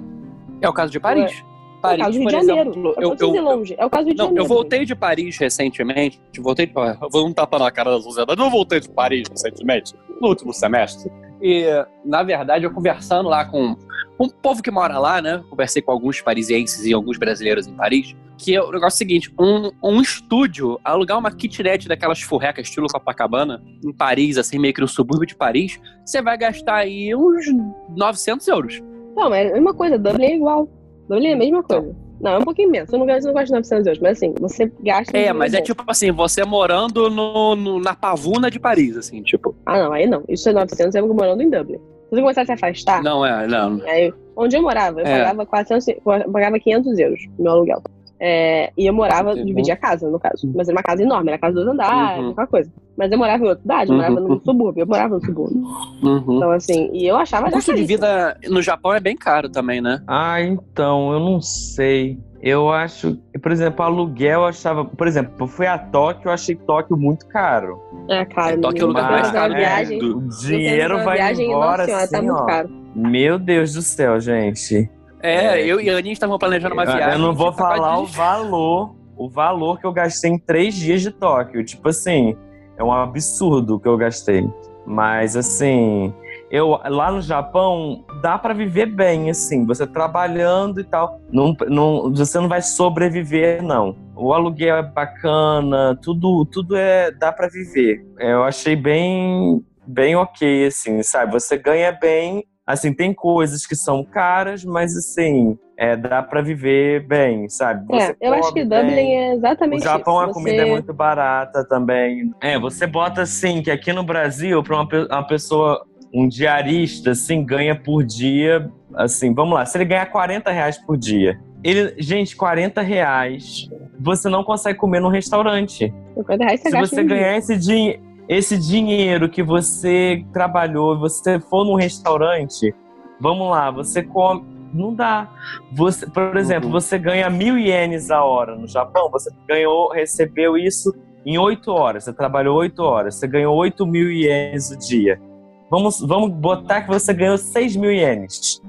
Speaker 2: É o caso de Paris.
Speaker 1: É. Paris, é o caso do Rio de Janeiro.
Speaker 2: Exemplo, eu, eu, eu, longe. É o caso do Rio de não, Janeiro. Eu voltei de Paris recentemente. Voltei, eu vou um tapa na cara da sociedade. Eu voltei de Paris recentemente, no último semestre. E, na verdade, eu conversando lá com um povo que mora lá, né? Conversei com alguns parisienses e alguns brasileiros em Paris. Que é o negócio seguinte: um, um estúdio, alugar uma kitnet daquelas furrecas estilo Copacabana, em Paris, assim, meio que no subúrbio de Paris, você vai gastar aí uns 900 euros.
Speaker 1: Não, mas é uma coisa, Dublin é igual. Dublin é a mesma coisa. Não, é um pouquinho menos. Eu não, eu não gosto de 900 euros, mas assim, você gasta.
Speaker 2: É, mas é tipo assim, você morando no, no, na pavuna de Paris, assim, tipo.
Speaker 1: Ah, não, aí não. Isso é 900 euros morando em Dublin. Se você começar a se afastar.
Speaker 2: Não, é, não.
Speaker 1: Aí, onde eu morava, eu
Speaker 2: É.
Speaker 1: pagava 400, eu pagava 500 euros no meu aluguel. É, e eu morava,
Speaker 2: Uhum.
Speaker 1: dividia a casa, no caso. Mas era uma casa enorme, era casa dos andares,
Speaker 2: Uhum.
Speaker 1: aquela coisa. Mas eu morava em outra cidade, eu morava
Speaker 2: Uhum.
Speaker 1: no subúrbio, eu morava no subúrbio.
Speaker 2: Uhum.
Speaker 1: Então, assim, e eu achava
Speaker 2: O custo de vida no Japão é bem caro também, né?
Speaker 3: Ah, então, eu não sei. Eu acho, por exemplo, aluguel eu achava, por exemplo, eu fui a Tóquio, eu achei Tóquio muito caro.
Speaker 1: É caro.
Speaker 2: É, Tóquio é o lugar mais caro do
Speaker 1: viagem,
Speaker 2: mundo.
Speaker 3: O dinheiro vai
Speaker 1: viagem,
Speaker 3: embora
Speaker 1: nossa senhora,
Speaker 3: assim,
Speaker 1: tá muito
Speaker 3: ó.
Speaker 1: caro.
Speaker 3: Meu Deus do céu, gente.
Speaker 2: É,
Speaker 3: É.
Speaker 2: eu e a Aninha estavam planejando uma viagem.
Speaker 3: Eu não vou
Speaker 2: tá
Speaker 3: falar o valor, o valor que eu gastei em três dias de Tóquio. Tipo assim, é um absurdo o que eu gastei. Mas assim, eu lá no Japão dá pra viver bem, assim, você trabalhando e tal. Não, não, você não vai sobreviver, não. O aluguel é bacana, tudo, tudo é dá pra viver. Eu achei bem, bem ok, assim, sabe? Você ganha bem. Assim, tem coisas que são caras, mas assim, é, dá pra viver bem, sabe?
Speaker 1: É,
Speaker 3: Você
Speaker 1: eu acho que Dublin
Speaker 3: bem.
Speaker 1: é exatamente
Speaker 3: O Japão
Speaker 1: isso.
Speaker 3: a comida é
Speaker 1: Você-
Speaker 3: muito barata também. É, você bota assim, que aqui no Brasil, para uma, uma pessoa, um diarista, assim, ganha por dia, assim, vamos lá, se ele ganhar 40 reais por dia, ele, gente, 40 reais, você não consegue comer num restaurante.
Speaker 1: 50 reais você
Speaker 3: Se você
Speaker 1: um dia.
Speaker 3: ganhar esse, din esse dinheiro que você trabalhou, você for num restaurante, vamos lá, você come. Não dá. Você, por exemplo,
Speaker 2: Uhum.
Speaker 3: você ganha mil ienes a hora no Japão, você ganhou, recebeu isso em oito horas. Você trabalhou oito horas, você ganhou oito mil ienes o dia. Vamos, vamos botar que você ganhou seis mil ienes.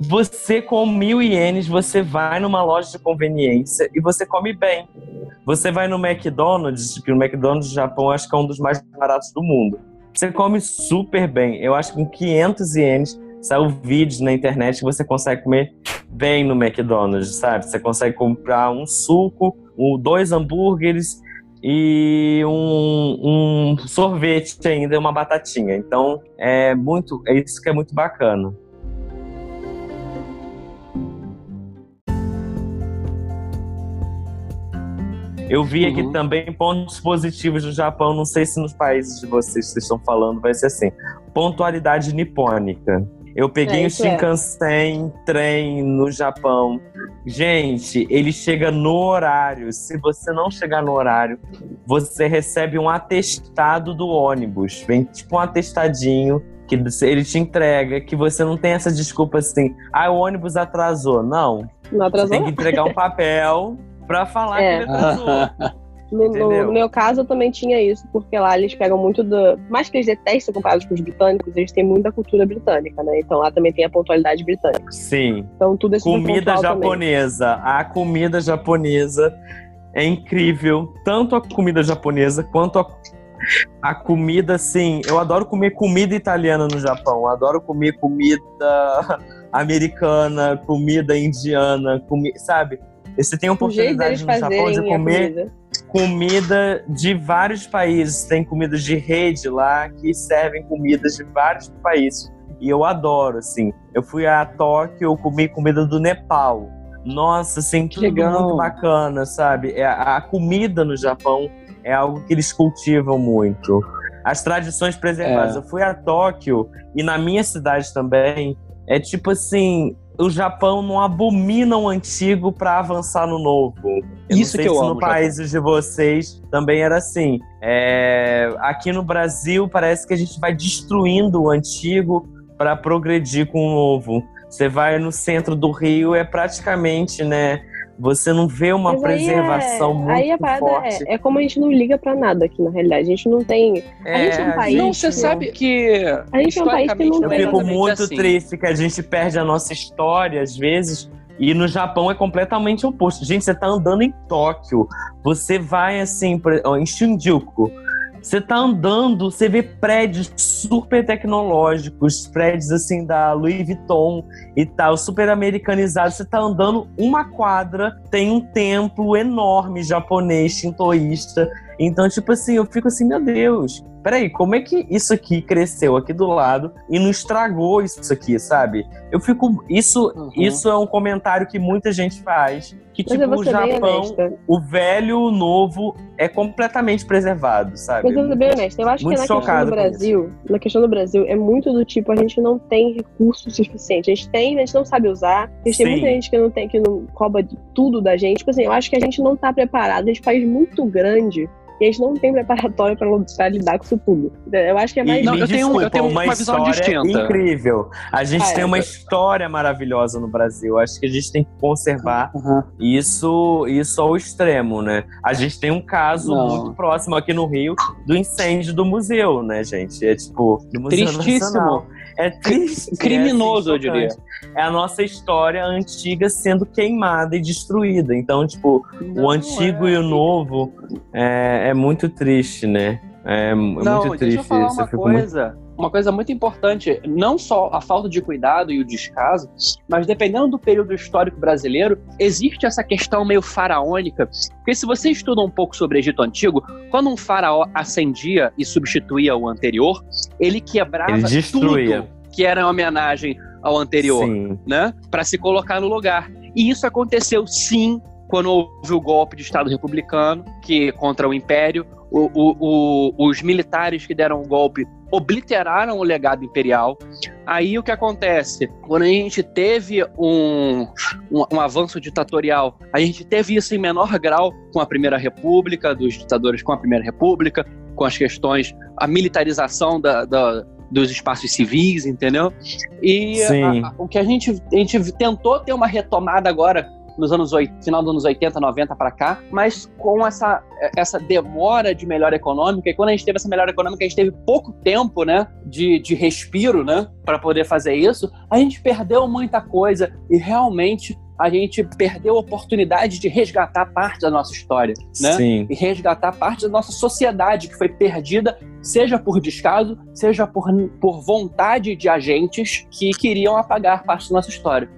Speaker 3: Você com mil ienes, você vai numa loja de conveniência e você come bem. Você vai no McDonald's, que o McDonald's do Japão acho que é um dos mais baratos do mundo. Você come super bem. Eu acho que com 500 ienes saiu vídeos na internet que você consegue comer bem no McDonald's, sabe? Você consegue comprar um suco, dois hambúrgueres e um, um sorvete ainda, uma batatinha. Então é muito, é isso que é muito bacana. Eu vi aqui
Speaker 2: Uhum.
Speaker 3: também pontos positivos do Japão. Não sei se nos países de vocês que vocês estão falando vai ser assim. Pontualidade nipônica. Eu peguei
Speaker 1: É,
Speaker 3: o
Speaker 1: é.
Speaker 3: Shinkansen trem no Japão. Gente, ele chega no horário. Se você não chegar no horário, você recebe um atestado do ônibus. Vem tipo um atestadinho que ele te entrega, que você não tem essa desculpa assim, ah, o ônibus atrasou. Não.
Speaker 1: Não
Speaker 3: Você
Speaker 1: atrasou?
Speaker 3: tem que entregar um *laughs* papel pra falar
Speaker 1: É.
Speaker 3: que ele atrasou. *laughs*
Speaker 1: No, no- no meu caso, eu também tinha isso, porque lá eles pegam muito do. Mais que eles detestam comparados com os britânicos, eles têm muita cultura britânica, né? Então lá também tem a pontualidade britânica.
Speaker 3: Sim.
Speaker 1: Então tudo super
Speaker 3: Comida
Speaker 1: pontual também.
Speaker 3: japonesa. A comida japonesa é incrível. Tanto a comida japonesa quanto a, a comida, assim. Eu adoro comer comida italiana no Japão. Eu adoro comer comida *laughs* americana, comida indiana, comi sabe? Você tem a oportunidade no Japão de comer
Speaker 1: comida.
Speaker 3: comida de vários países. Tem comidas de rede lá que servem comidas de vários países. E eu adoro, assim. Eu fui a Tóquio, eu comi comida do Nepal. Nossa, assim, tudo
Speaker 2: Legal.
Speaker 3: muito bacana, sabe? É, a comida no Japão é algo que eles cultivam muito. As tradições preservadas.
Speaker 2: É.
Speaker 3: Eu fui a Tóquio e na minha cidade também. É tipo assim, o Japão não abomina o antigo para avançar no novo. Eu
Speaker 2: Isso que eu
Speaker 3: se
Speaker 2: amo,
Speaker 3: no países de vocês também era assim. É, aqui no Brasil parece que a gente vai destruindo o antigo para progredir com o novo. Você vai no centro do Rio é praticamente, né? Você não vê uma
Speaker 1: Mas é-
Speaker 3: preservação muito
Speaker 1: Aí a parada
Speaker 3: forte.
Speaker 1: é, é como a gente não liga pra nada aqui, na realidade. A gente não tem. a gente é um país-
Speaker 2: Não, você
Speaker 1: Não.
Speaker 2: sabe que.
Speaker 1: A gente é um país que não
Speaker 3: Eu
Speaker 2: é
Speaker 3: fico muito
Speaker 2: assim.
Speaker 3: triste que a gente perde a nossa história às vezes. E no Japão é completamente oposto. Gente, você tá andando em Tóquio, você vai assim, em Shinjuku. Você tá andando, você vê prédios super tecnológicos, prédios assim da Louis Vuitton e tal, super americanizados. Você tá andando uma quadra, tem um templo enorme japonês, shintoísta. Então, tipo assim, eu fico assim, meu Deus, peraí, como é que isso aqui cresceu aqui do lado e não estragou isso aqui, sabe? Eu fico. Isso, uhum. isso é um comentário que muita gente faz. Que, Mas tipo, o Japão, o velho o novo é completamente preservado, sabe?
Speaker 1: Mas eu vou ser bem honesta, eu acho que na questão do Brasil, na questão do Brasil, é muito do tipo, a gente não tem recursos suficientes. A gente tem, a gente não sabe usar. A gente Sim. tem muita gente que não tem, que não rouba tudo da gente. Tipo assim, eu acho que a gente não tá preparado. A gente faz muito grande e a gente não tem preparatório para lidar com isso tudo. Eu acho que é mais.
Speaker 3: Não, eu, tenho, desculpa, eu tenho uma, uma visão distinta. Incrível. A gente ah, tem é, uma história maravilhosa no Brasil. Acho que a gente tem que conservar uhum. isso, isso ao extremo, né? A gente tem um caso não. muito próximo aqui no Rio do incêndio do museu, né, gente? É tipo, do Museu
Speaker 2: Tristíssimo. Nacional.
Speaker 3: É triste.
Speaker 2: Criminoso, é, assim, eu diria.
Speaker 3: É a nossa história antiga sendo queimada e destruída. Então, tipo, Não o antigo é. e o novo é, é muito triste, né? É, é Não, muito triste deixa eu
Speaker 2: falar isso. Uma coisa. Muito... Uma coisa muito importante, não só a falta de cuidado e o descaso, mas dependendo do período histórico brasileiro, existe essa questão meio faraônica. Porque se você estuda um pouco sobre o Egito Antigo, quando um faraó ascendia e substituía o anterior, ele quebrava ele destruía. tudo que era uma homenagem ao anterior, sim. né? Para se colocar no lugar. E isso aconteceu sim quando houve o golpe de Estado republicano que contra o Império, o, o, o, os militares que deram o golpe obliteraram o legado imperial. Aí o que acontece? Quando a gente teve um, um, um, avanço ditatorial, a gente teve isso em menor grau com a Primeira República, dos ditadores com a Primeira República, com as questões, a militarização da, da dos espaços civis, entendeu? E a, a, o que a gente, a gente tentou ter uma retomada agora nos anos 8, final dos anos 80, 90 para cá, mas com essa, essa demora de melhora econômica, e quando a gente teve essa melhora econômica, a gente teve pouco tempo, né, de, de respiro, né, para poder fazer isso, a gente perdeu muita coisa e realmente a gente perdeu a oportunidade de resgatar parte da nossa história, né? Sim. E resgatar parte da nossa sociedade que foi perdida, seja por descaso, seja por, por vontade de agentes que queriam apagar parte da nossa história.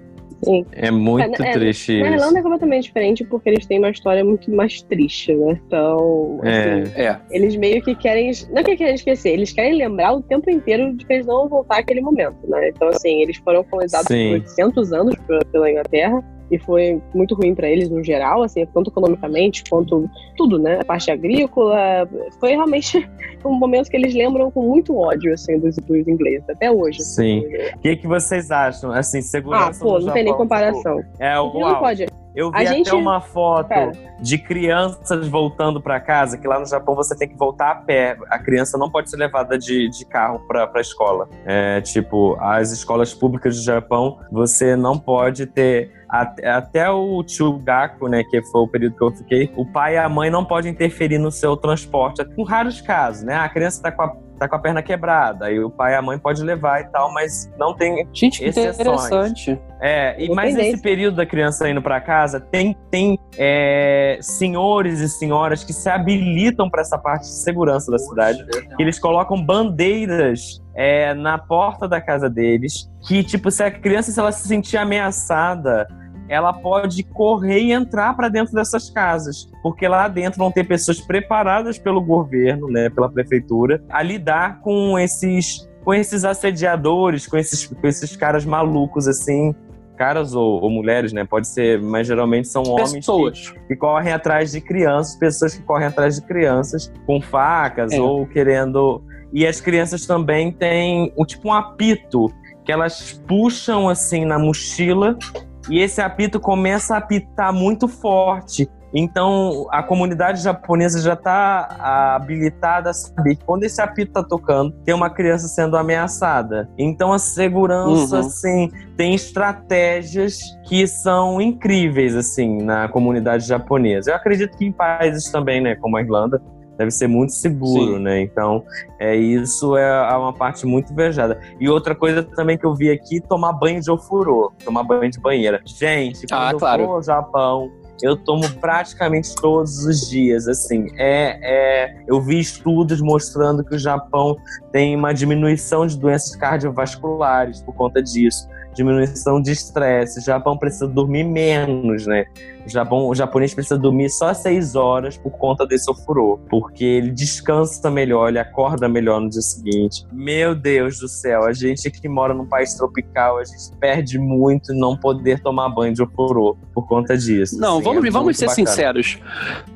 Speaker 3: Sim. É muito é, triste
Speaker 1: é. Na Irlanda é completamente diferente porque eles têm uma história muito mais triste, né? Então,
Speaker 3: é.
Speaker 1: assim, é. eles meio que querem. Não é que querem esquecer, eles querem lembrar o tempo inteiro de que eles não vão voltar àquele momento, né? Então, assim, eles foram colonizados Sim. por 800 anos pela Inglaterra e foi muito ruim para eles no geral, assim, tanto economicamente quanto tudo, né? A parte agrícola, foi realmente *laughs* um momento que eles lembram com muito ódio, assim, dos, dos ingleses, até hoje.
Speaker 3: Sim. O que, que vocês acham? Assim, segurança
Speaker 1: Ah, pô, não tem nem comparação.
Speaker 3: É, o não pode. Eu vi a até gente... uma foto Cara. de crianças voltando para casa, que lá no Japão você tem que voltar a pé. A criança não pode ser levada de, de carro para a escola. É, tipo, as escolas públicas do Japão, você não pode ter até, o Chugaku, né, que foi o período que eu fiquei, o pai e a mãe não podem interferir no seu transporte. Com raros casos, né? A criança está com a tá com a perna quebrada, aí o pai e a mãe pode levar e tal, mas não tem
Speaker 2: Gente, que exceções. interessante.
Speaker 3: É, e mais nesse período da criança indo para casa, tem, tem é, senhores e senhoras que se habilitam para essa parte de segurança da cidade, que eles colocam bandeiras é, na porta da casa deles, que tipo, se a criança se ela se sentir ameaçada, ela pode correr e entrar para dentro dessas casas, porque lá dentro vão ter pessoas preparadas pelo governo, né, pela prefeitura, a lidar com esses com esses assediadores, com esses, com esses caras malucos assim, caras ou, ou, mulheres, né? Pode ser, mas geralmente são homens que, que, correm atrás de crianças, pessoas que correm atrás de crianças com facas é. ou querendo. E as crianças também têm um tipo um apito que elas puxam assim na mochila e esse apito começa a apitar muito forte. Então, a comunidade japonesa já está habilitada a saber que quando esse apito está tocando, tem uma criança sendo ameaçada. Então, a segurança, uhum. assim, tem estratégias que são incríveis, assim, na comunidade japonesa. Eu acredito que em países também, né, como a Irlanda, deve ser muito seguro, Sim. né? Então, é isso é uma parte muito invejada. E outra coisa também que eu vi aqui, tomar banho de ofurô, tomar banho de banheira. Gente, quando ah, eu claro. for ao Japão, eu tomo praticamente todos os dias, assim. É, é, eu vi estudos mostrando que o Japão tem uma diminuição de doenças cardiovasculares por conta disso, diminuição de estresse. O Japão precisa dormir menos, né? O, Japão, o japonês precisa dormir só seis horas por conta desse ofurô. Porque ele descansa melhor, ele acorda melhor no dia seguinte. Meu Deus do céu, a gente que mora num país tropical, a gente perde muito não poder tomar banho de ofurô por conta disso.
Speaker 2: Não,
Speaker 3: assim,
Speaker 2: vamos,
Speaker 3: é
Speaker 2: vamos ser
Speaker 3: bacana.
Speaker 2: sinceros.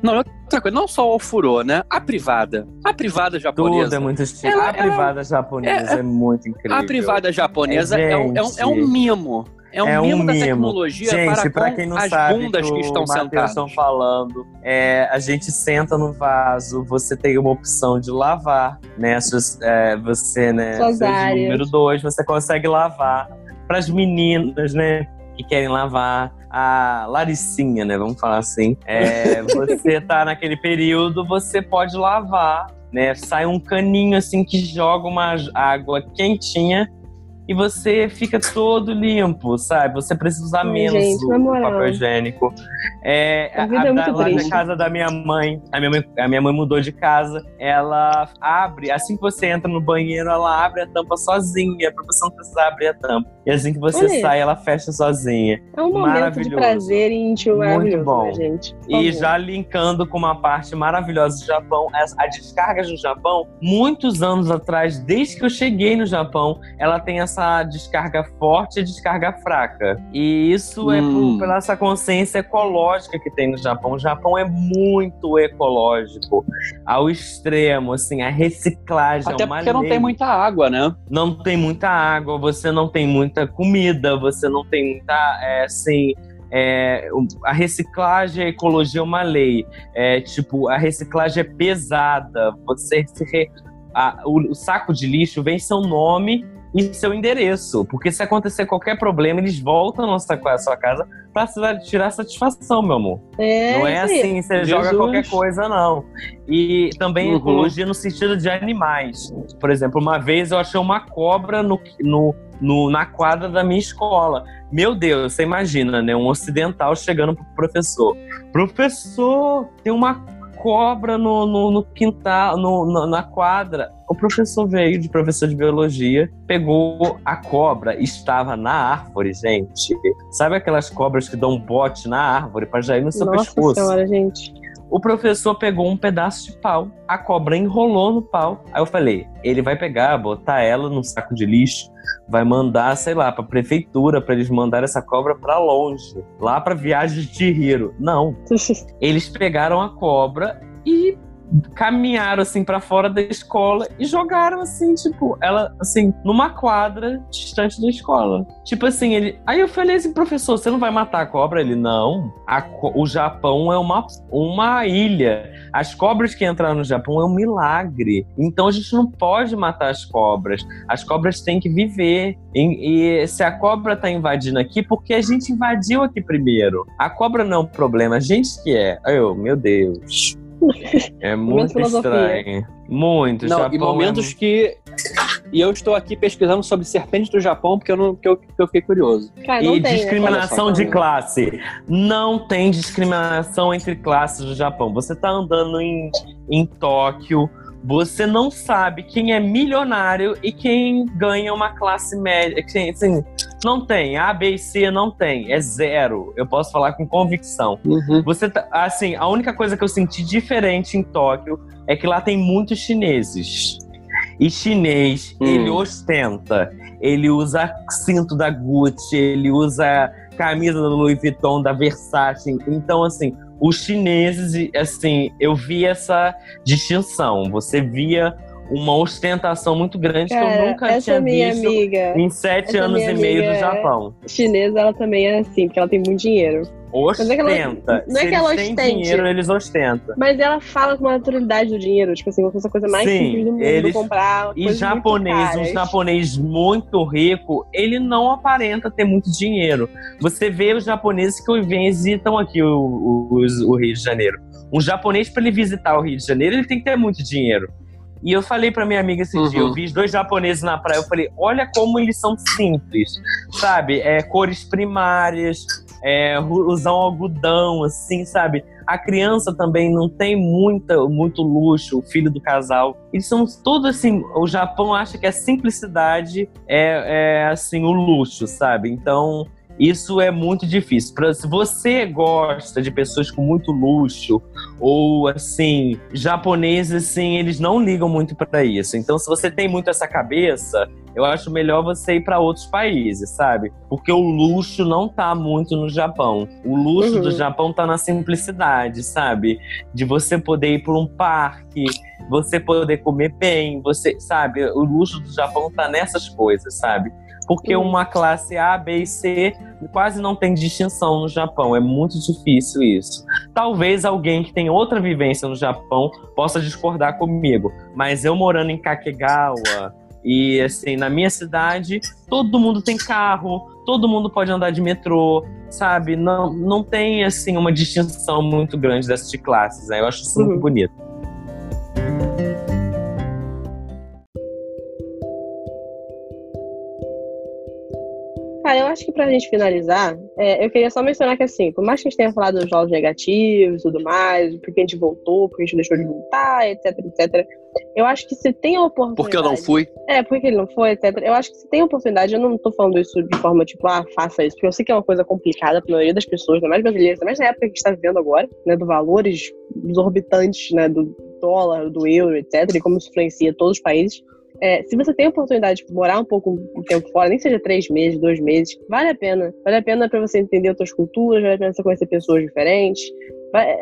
Speaker 2: Não, outra coisa, não só o ofurô, né? A privada. A privada japonesa.
Speaker 3: Tudo é muito estilo.
Speaker 2: Ela-
Speaker 3: a privada japonesa é, muito incrível.
Speaker 2: A privada japonesa
Speaker 3: É,
Speaker 2: é, um, é, um, é um
Speaker 3: gente.
Speaker 2: mimo. É um
Speaker 3: É um
Speaker 2: mimo da
Speaker 3: mimo.
Speaker 2: tecnologia
Speaker 3: Gente,
Speaker 2: para
Speaker 3: quem não
Speaker 2: as
Speaker 3: sabe
Speaker 2: bundas que,
Speaker 3: o
Speaker 2: estão sentadas.
Speaker 3: estão falando, é, a gente senta no vaso, você tem uma opção de lavar, né? Suas- é, você, né?
Speaker 1: Suas áreas.
Speaker 3: número dois, você consegue lavar. Para as meninas, né? Que querem lavar. A Laricinha, né? Vamos falar assim. É, *laughs* você tá naquele período, você pode lavar, né? Sai um caninho assim que joga uma água quentinha e você fica todo limpo, sabe? Você precisa usar
Speaker 1: Ai,
Speaker 3: menos
Speaker 1: gente,
Speaker 3: o papel higiênico. É,
Speaker 1: A vida é muito
Speaker 3: da, lá
Speaker 1: triste.
Speaker 3: na casa da minha mãe, a minha mãe, a minha mãe mudou de casa, ela abre, assim que você entra no banheiro, ela abre a tampa sozinha, pra você não precisar abrir a tampa. E assim que você
Speaker 1: Olha.
Speaker 3: sai, ela fecha sozinha.
Speaker 1: É um momento de prazer íntimo
Speaker 3: Muito
Speaker 1: maravilhoso,
Speaker 3: bom.
Speaker 1: né, gente? Por
Speaker 3: E
Speaker 1: favor.
Speaker 3: já linkando com uma parte maravilhosa do Japão, as- a descarga do Japão, muitos anos atrás, desde que eu cheguei no Japão, ela tem essa descarga forte e descarga fraca. E isso é
Speaker 2: Hum.
Speaker 3: por, pela essa consciência ecológica que tem no Japão. O Japão é muito ecológico, ao extremo, assim, a reciclagem
Speaker 2: Até
Speaker 3: é uma
Speaker 2: porque não
Speaker 3: lei
Speaker 2: tem muita água, né?
Speaker 3: não tem muita água, você não tem muita comida, você não tem muita, é, assim, é, a reciclagem, a ecologia é uma lei. É, tipo, a reciclagem é pesada. Você se re- a- o, o saco de lixo vem seu nome e seu endereço, porque se acontecer qualquer problema, eles voltam na sua, à sua casa para tirar satisfação, meu amor.
Speaker 1: É,
Speaker 3: Não é assim, você
Speaker 2: Jesus.
Speaker 3: joga qualquer coisa, não. E também
Speaker 2: Uhum.
Speaker 3: ecologia no sentido de animais. Por exemplo, uma vez eu achei uma cobra no, no, no- na quadra da minha escola. Meu Deus, você imagina, né? Um ocidental chegando pro professor. Professor, tem uma cobra no, no, no quintal, no, no- na quadra. O professor veio de professor de biologia, pegou a cobra, estava na árvore, gente. Sabe aquelas cobras que dão um bote na árvore para já ir no seu
Speaker 1: Nossa
Speaker 3: pescoço?
Speaker 1: senhora, gente.
Speaker 3: O professor pegou um pedaço de pau, a cobra enrolou no pau. Aí eu falei: ele vai pegar, botar ela num saco de lixo, vai mandar, sei lá, pra prefeitura pra eles mandarem essa cobra pra longe, lá pra viagem de Hiro. Não, *laughs* eles pegaram a cobra e caminharam assim pra fora da escola e jogaram assim, tipo, ela assim, numa quadra distante da escola. Tipo assim, ele. Aí eu falei assim, professor, você não vai matar a cobra? Ele, não. A o Japão é uma, uma ilha. As cobras que entraram no Japão é um milagre. Então a gente não pode matar as cobras. As cobras têm que viver. E, e se a cobra tá invadindo aqui, porque a gente invadiu aqui primeiro. A cobra não é um problema, a gente que é. Aí Eu, meu Deus. É muito estranho. Muito.
Speaker 2: Não,
Speaker 3: Japão
Speaker 2: e momentos
Speaker 3: é...
Speaker 2: que. E eu estou aqui pesquisando sobre serpentes do Japão porque eu, não, porque eu, porque eu fiquei curioso.
Speaker 1: Cara,
Speaker 3: E
Speaker 1: tem,
Speaker 3: discriminação
Speaker 1: só.
Speaker 3: de classe. Não tem discriminação entre classes no Japão. Você tá andando em, em Tóquio, você não sabe quem é milionário e quem ganha uma classe média. Quem, assim, não tem. A, B e C não tem. É zero. Eu posso falar com convicção. Você tá, assim, a única coisa que eu senti diferente em Tóquio é que lá tem muitos chineses. E chinês,
Speaker 2: Hum.
Speaker 3: ele ostenta. Ele usa cinto da Gucci, ele usa camisa da Louis Vuitton, da Versace. Então, assim, os chineses, assim, eu vi essa distinção. Você via uma ostentação muito grande que eu
Speaker 1: Cara,
Speaker 3: nunca
Speaker 1: essa
Speaker 3: tinha
Speaker 1: minha
Speaker 3: visto
Speaker 1: amiga
Speaker 3: em sete anos e meio do
Speaker 1: é-
Speaker 3: Japão.
Speaker 1: chinesa, ela também é assim, porque ela tem muito dinheiro. É que ela-
Speaker 3: Ostenta.
Speaker 1: não é
Speaker 3: Se
Speaker 1: que ela ostente.
Speaker 3: dinheiro, eles ostentam.
Speaker 1: Mas ela fala com uma naturalidade do dinheiro, tipo assim, como se fosse a coisa mais
Speaker 3: Sim,
Speaker 1: simples do mundo,
Speaker 3: eles-
Speaker 1: comprar
Speaker 3: E japonês, um japonês muito rico, ele não aparenta ter muito dinheiro. Você vê os japoneses que visitam aqui o, o, o Rio de Janeiro. Um japonês, para ele visitar o Rio de Janeiro, ele tem que ter muito dinheiro. E eu falei pra minha amiga esse
Speaker 2: Uhum.
Speaker 3: dia, eu vi os dois japoneses na praia, eu falei, olha como eles são simples, sabe? É, cores primárias, é, ru- usam algodão, assim, sabe? A criança também não tem muita, muito luxo, o filho do casal. Eles são todos assim, o Japão acha que a simplicidade é, é assim, o luxo, sabe? Então, Isso é muito difícil. Pra, se você gosta de pessoas com muito luxo, ou assim, japoneses, assim, eles não ligam muito para isso. Então, se você tem muito essa cabeça, eu acho melhor você ir para outros países, sabe? Porque o luxo não tá muito no Japão. O luxo uhum. do Japão tá na simplicidade, sabe? De você poder ir por um parque, você poder comer bem, você, sabe? O luxo do Japão tá nessas coisas, sabe? Porque uhum. uma classe A, B e C quase não tem distinção no Japão. É muito difícil isso. Talvez alguém que tem outra vivência no Japão possa discordar comigo, mas eu morando em Kakegawa, e assim, na minha cidade, todo mundo tem carro, todo mundo pode andar de metrô, sabe? Não, não tem assim uma distinção muito grande dessas de classes. Né? Eu acho isso uhum. muito bonito.
Speaker 1: Cara, eu acho que pra gente finalizar, é, eu queria só mencionar que, assim, por mais que a gente tenha falado dos jogos negativos e tudo mais, porque a gente voltou, porque a gente deixou de voltar, etc, etc, eu acho que se tem a oportunidade.
Speaker 2: Porque eu não fui?
Speaker 1: É, porque ele não foi, etc. Eu acho que se tem a oportunidade, eu não tô falando isso de forma tipo, ah, faça isso, porque eu sei que é uma coisa complicada pra maioria das pessoas, ainda mais brasileiras, ainda mais na época que a gente tá vivendo agora, né, do valores exorbitantes, né, do dólar, do euro, etc, e como isso influencia todos os países. É, se você tem a oportunidade de morar um pouco um tempo fora, nem seja três meses, dois meses, vale a pena. Vale a pena para você entender outras culturas, vale a pena você conhecer pessoas diferentes.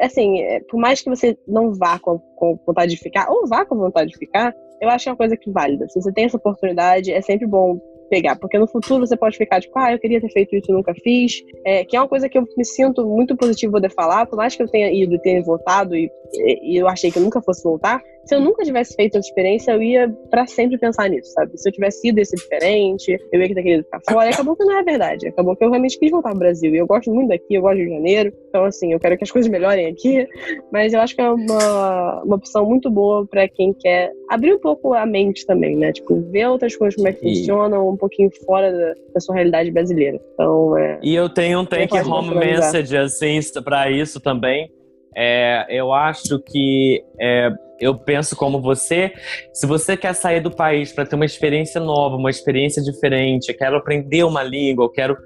Speaker 1: Assim, é, por mais que você não vá com, com vontade de ficar, ou vá com vontade de ficar, eu acho que é uma coisa que válida. Se você tem essa oportunidade, é sempre bom pegar, porque no futuro você pode ficar tipo, ah, eu queria ter feito isso nunca fiz, é, que é uma coisa que eu me sinto muito positivo poder falar, por mais que eu tenha ido e tenha voltado e, e eu achei que eu nunca fosse voltar, se eu nunca tivesse feito essa experiência, eu ia para sempre pensar nisso, sabe? Se eu tivesse sido esse diferente, eu ia ter querido ficar fora. E acabou que não é verdade. Acabou que eu realmente quis voltar ao Brasil. E eu gosto muito daqui, eu gosto de Janeiro. Então, assim, eu quero que as coisas melhorem aqui. Mas eu acho que é uma, uma opção muito boa para quem quer abrir um pouco a mente também, né? Tipo, ver outras coisas como é que e... funcionam um pouquinho fora da, da, sua realidade brasileira. Então, é.
Speaker 3: E eu tenho um take home message, assim, para isso também. É, eu acho que é, eu penso como você. Se você quer sair do país para ter uma experiência nova, uma experiência diferente, quero aprender uma língua, quero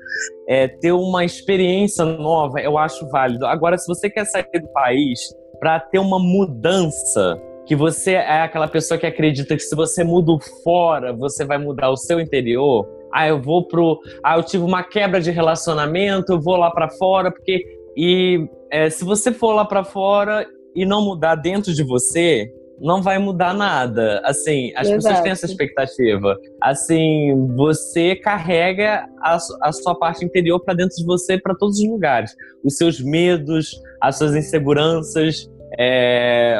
Speaker 3: é, ter uma experiência nova, eu acho válido. Agora, se você quer sair do país para ter uma mudança, que você é aquela pessoa que acredita que se você muda fora, você vai mudar o seu interior. Ah, eu vou pro. Ah, eu tive uma quebra de relacionamento, eu vou lá para fora, porque. E é, se você for lá para fora e não mudar dentro de você, não vai mudar nada. Assim, as Exato. pessoas têm essa expectativa. Assim, você carrega a, a sua parte interior para dentro de você para todos os lugares. Os seus medos, as suas inseguranças, é,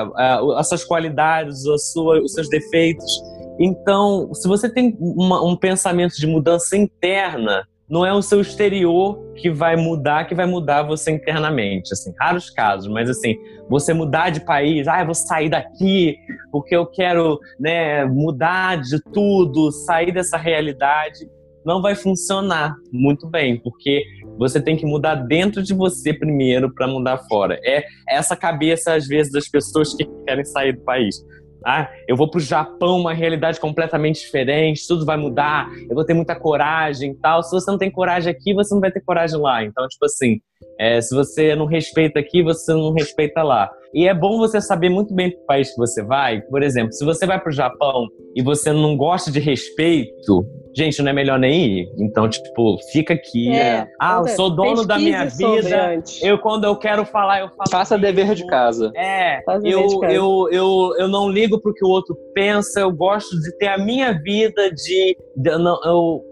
Speaker 3: as suas qualidades, sua, os seus defeitos. Então, se você tem uma, um pensamento de mudança interna, não é o seu exterior que vai mudar, que vai mudar você internamente, assim, raros casos, mas assim, você mudar de país, ah, eu vou sair daqui porque eu quero, né, mudar de tudo, sair dessa realidade, não vai funcionar muito bem, porque você tem que mudar dentro de você primeiro para mudar fora. É essa cabeça às vezes das pessoas que querem sair do país. Ah, eu vou para o Japão, uma realidade completamente diferente, tudo vai mudar, eu vou ter muita coragem e tal. Se você não tem coragem aqui, você não vai ter coragem lá. Então, tipo assim, é, se você não respeita aqui, você não respeita lá. E é bom você saber muito bem o país que você vai. Por exemplo, se você vai para o Japão e você não gosta de respeito, gente, não é melhor nem ir. Então, tipo, fica aqui. É, ah, eu sou dono da minha vida. Eu, quando eu quero falar, eu falo.
Speaker 2: Faça mesmo. dever de casa.
Speaker 3: É, eu, casa. Eu, eu, eu não ligo pro que o outro pensa, eu gosto de ter a minha vida, de. de não, eu,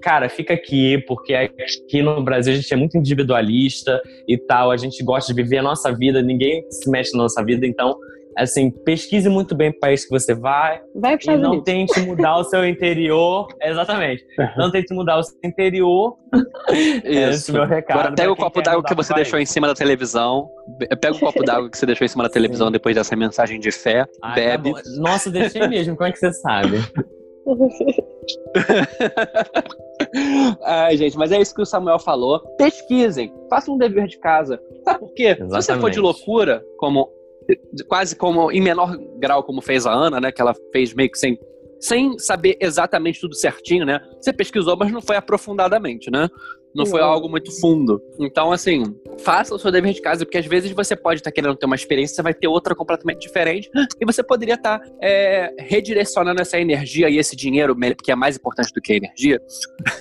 Speaker 3: cara, fica aqui, porque aqui no Brasil a gente é muito individualista e tal, a gente gosta de viver a nossa vida, ninguém se mexe na nossa vida, então assim, pesquise muito bem o país que você vai.
Speaker 1: Vai
Speaker 3: e não Unidos. tente mudar o seu *laughs* interior. Exatamente. Não tente mudar o seu interior. *laughs*
Speaker 2: Isso. É meu recado. Agora pega o copo d'água que você deixou em cima da televisão. Pega o copo *laughs* d'água que você deixou em cima da televisão Sim. depois dessa mensagem de fé. Ai, tá bebe. Tá
Speaker 3: Nossa, deixei mesmo. Como é que você sabe? *laughs*
Speaker 2: Ai, gente, mas é isso que o Samuel falou. Pesquisem, façam um dever de casa. Sabe por quê? Exatamente. Se você for de loucura, como quase como em menor grau como fez a Ana, né, que ela fez meio que sem sem saber exatamente tudo certinho, né? Você pesquisou, mas não foi aprofundadamente, né? Não foi algo muito fundo. Então, assim, faça o seu dever de casa, porque às vezes você pode estar tá querendo ter uma experiência, você vai ter outra completamente diferente, *gasps* e você poderia estar tá, é, redirecionando essa energia e esse dinheiro, que é mais importante do que a energia,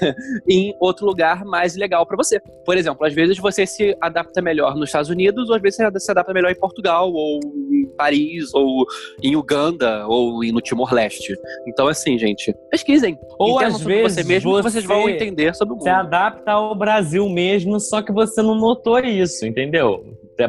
Speaker 2: *laughs* em outro lugar mais legal para você. Por exemplo, às vezes você se adapta melhor nos Estados Unidos, ou às vezes você se adapta melhor em Portugal, ou em Paris, ou em Uganda, ou no Timor-Leste. Então, assim, gente, pesquisem.
Speaker 3: Ou às vezes
Speaker 2: você mesmo você vocês vão entender sobre o mundo.
Speaker 3: Se adapta ao Brasil mesmo, só que você não notou isso, entendeu?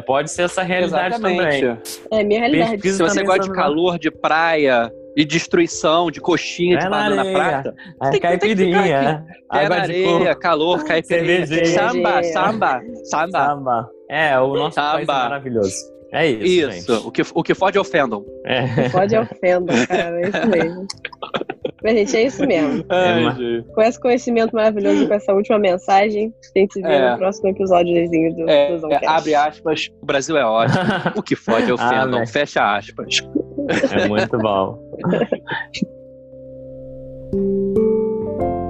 Speaker 3: Pode ser essa realidade
Speaker 2: Exatamente.
Speaker 3: também.
Speaker 1: É minha realidade.
Speaker 2: Pesquisa Se você gosta de calor, de praia, de destruição, de coxinha, de banana na prata.
Speaker 3: É caipirinha.
Speaker 2: Pé na areia, calor, *laughs* caipirinha. Samba, samba, samba.
Speaker 3: Samba. É, o nosso samba. país é maravilhoso. É isso. Isso.
Speaker 2: Gente. O, que, o que fode ofendam.
Speaker 1: É. Pode ofendam, cara. É isso mesmo. *laughs* Mas, gente, é isso mesmo. *laughs*
Speaker 2: Ai,
Speaker 1: com esse conhecimento maravilhoso, com essa última mensagem, a gente se vê é. no próximo episódio do,
Speaker 2: é, do é, Abre aspas, o Brasil é ótimo. *laughs* o que fode ofendam. Ah, Fecha aspas.
Speaker 3: É muito bom. *laughs*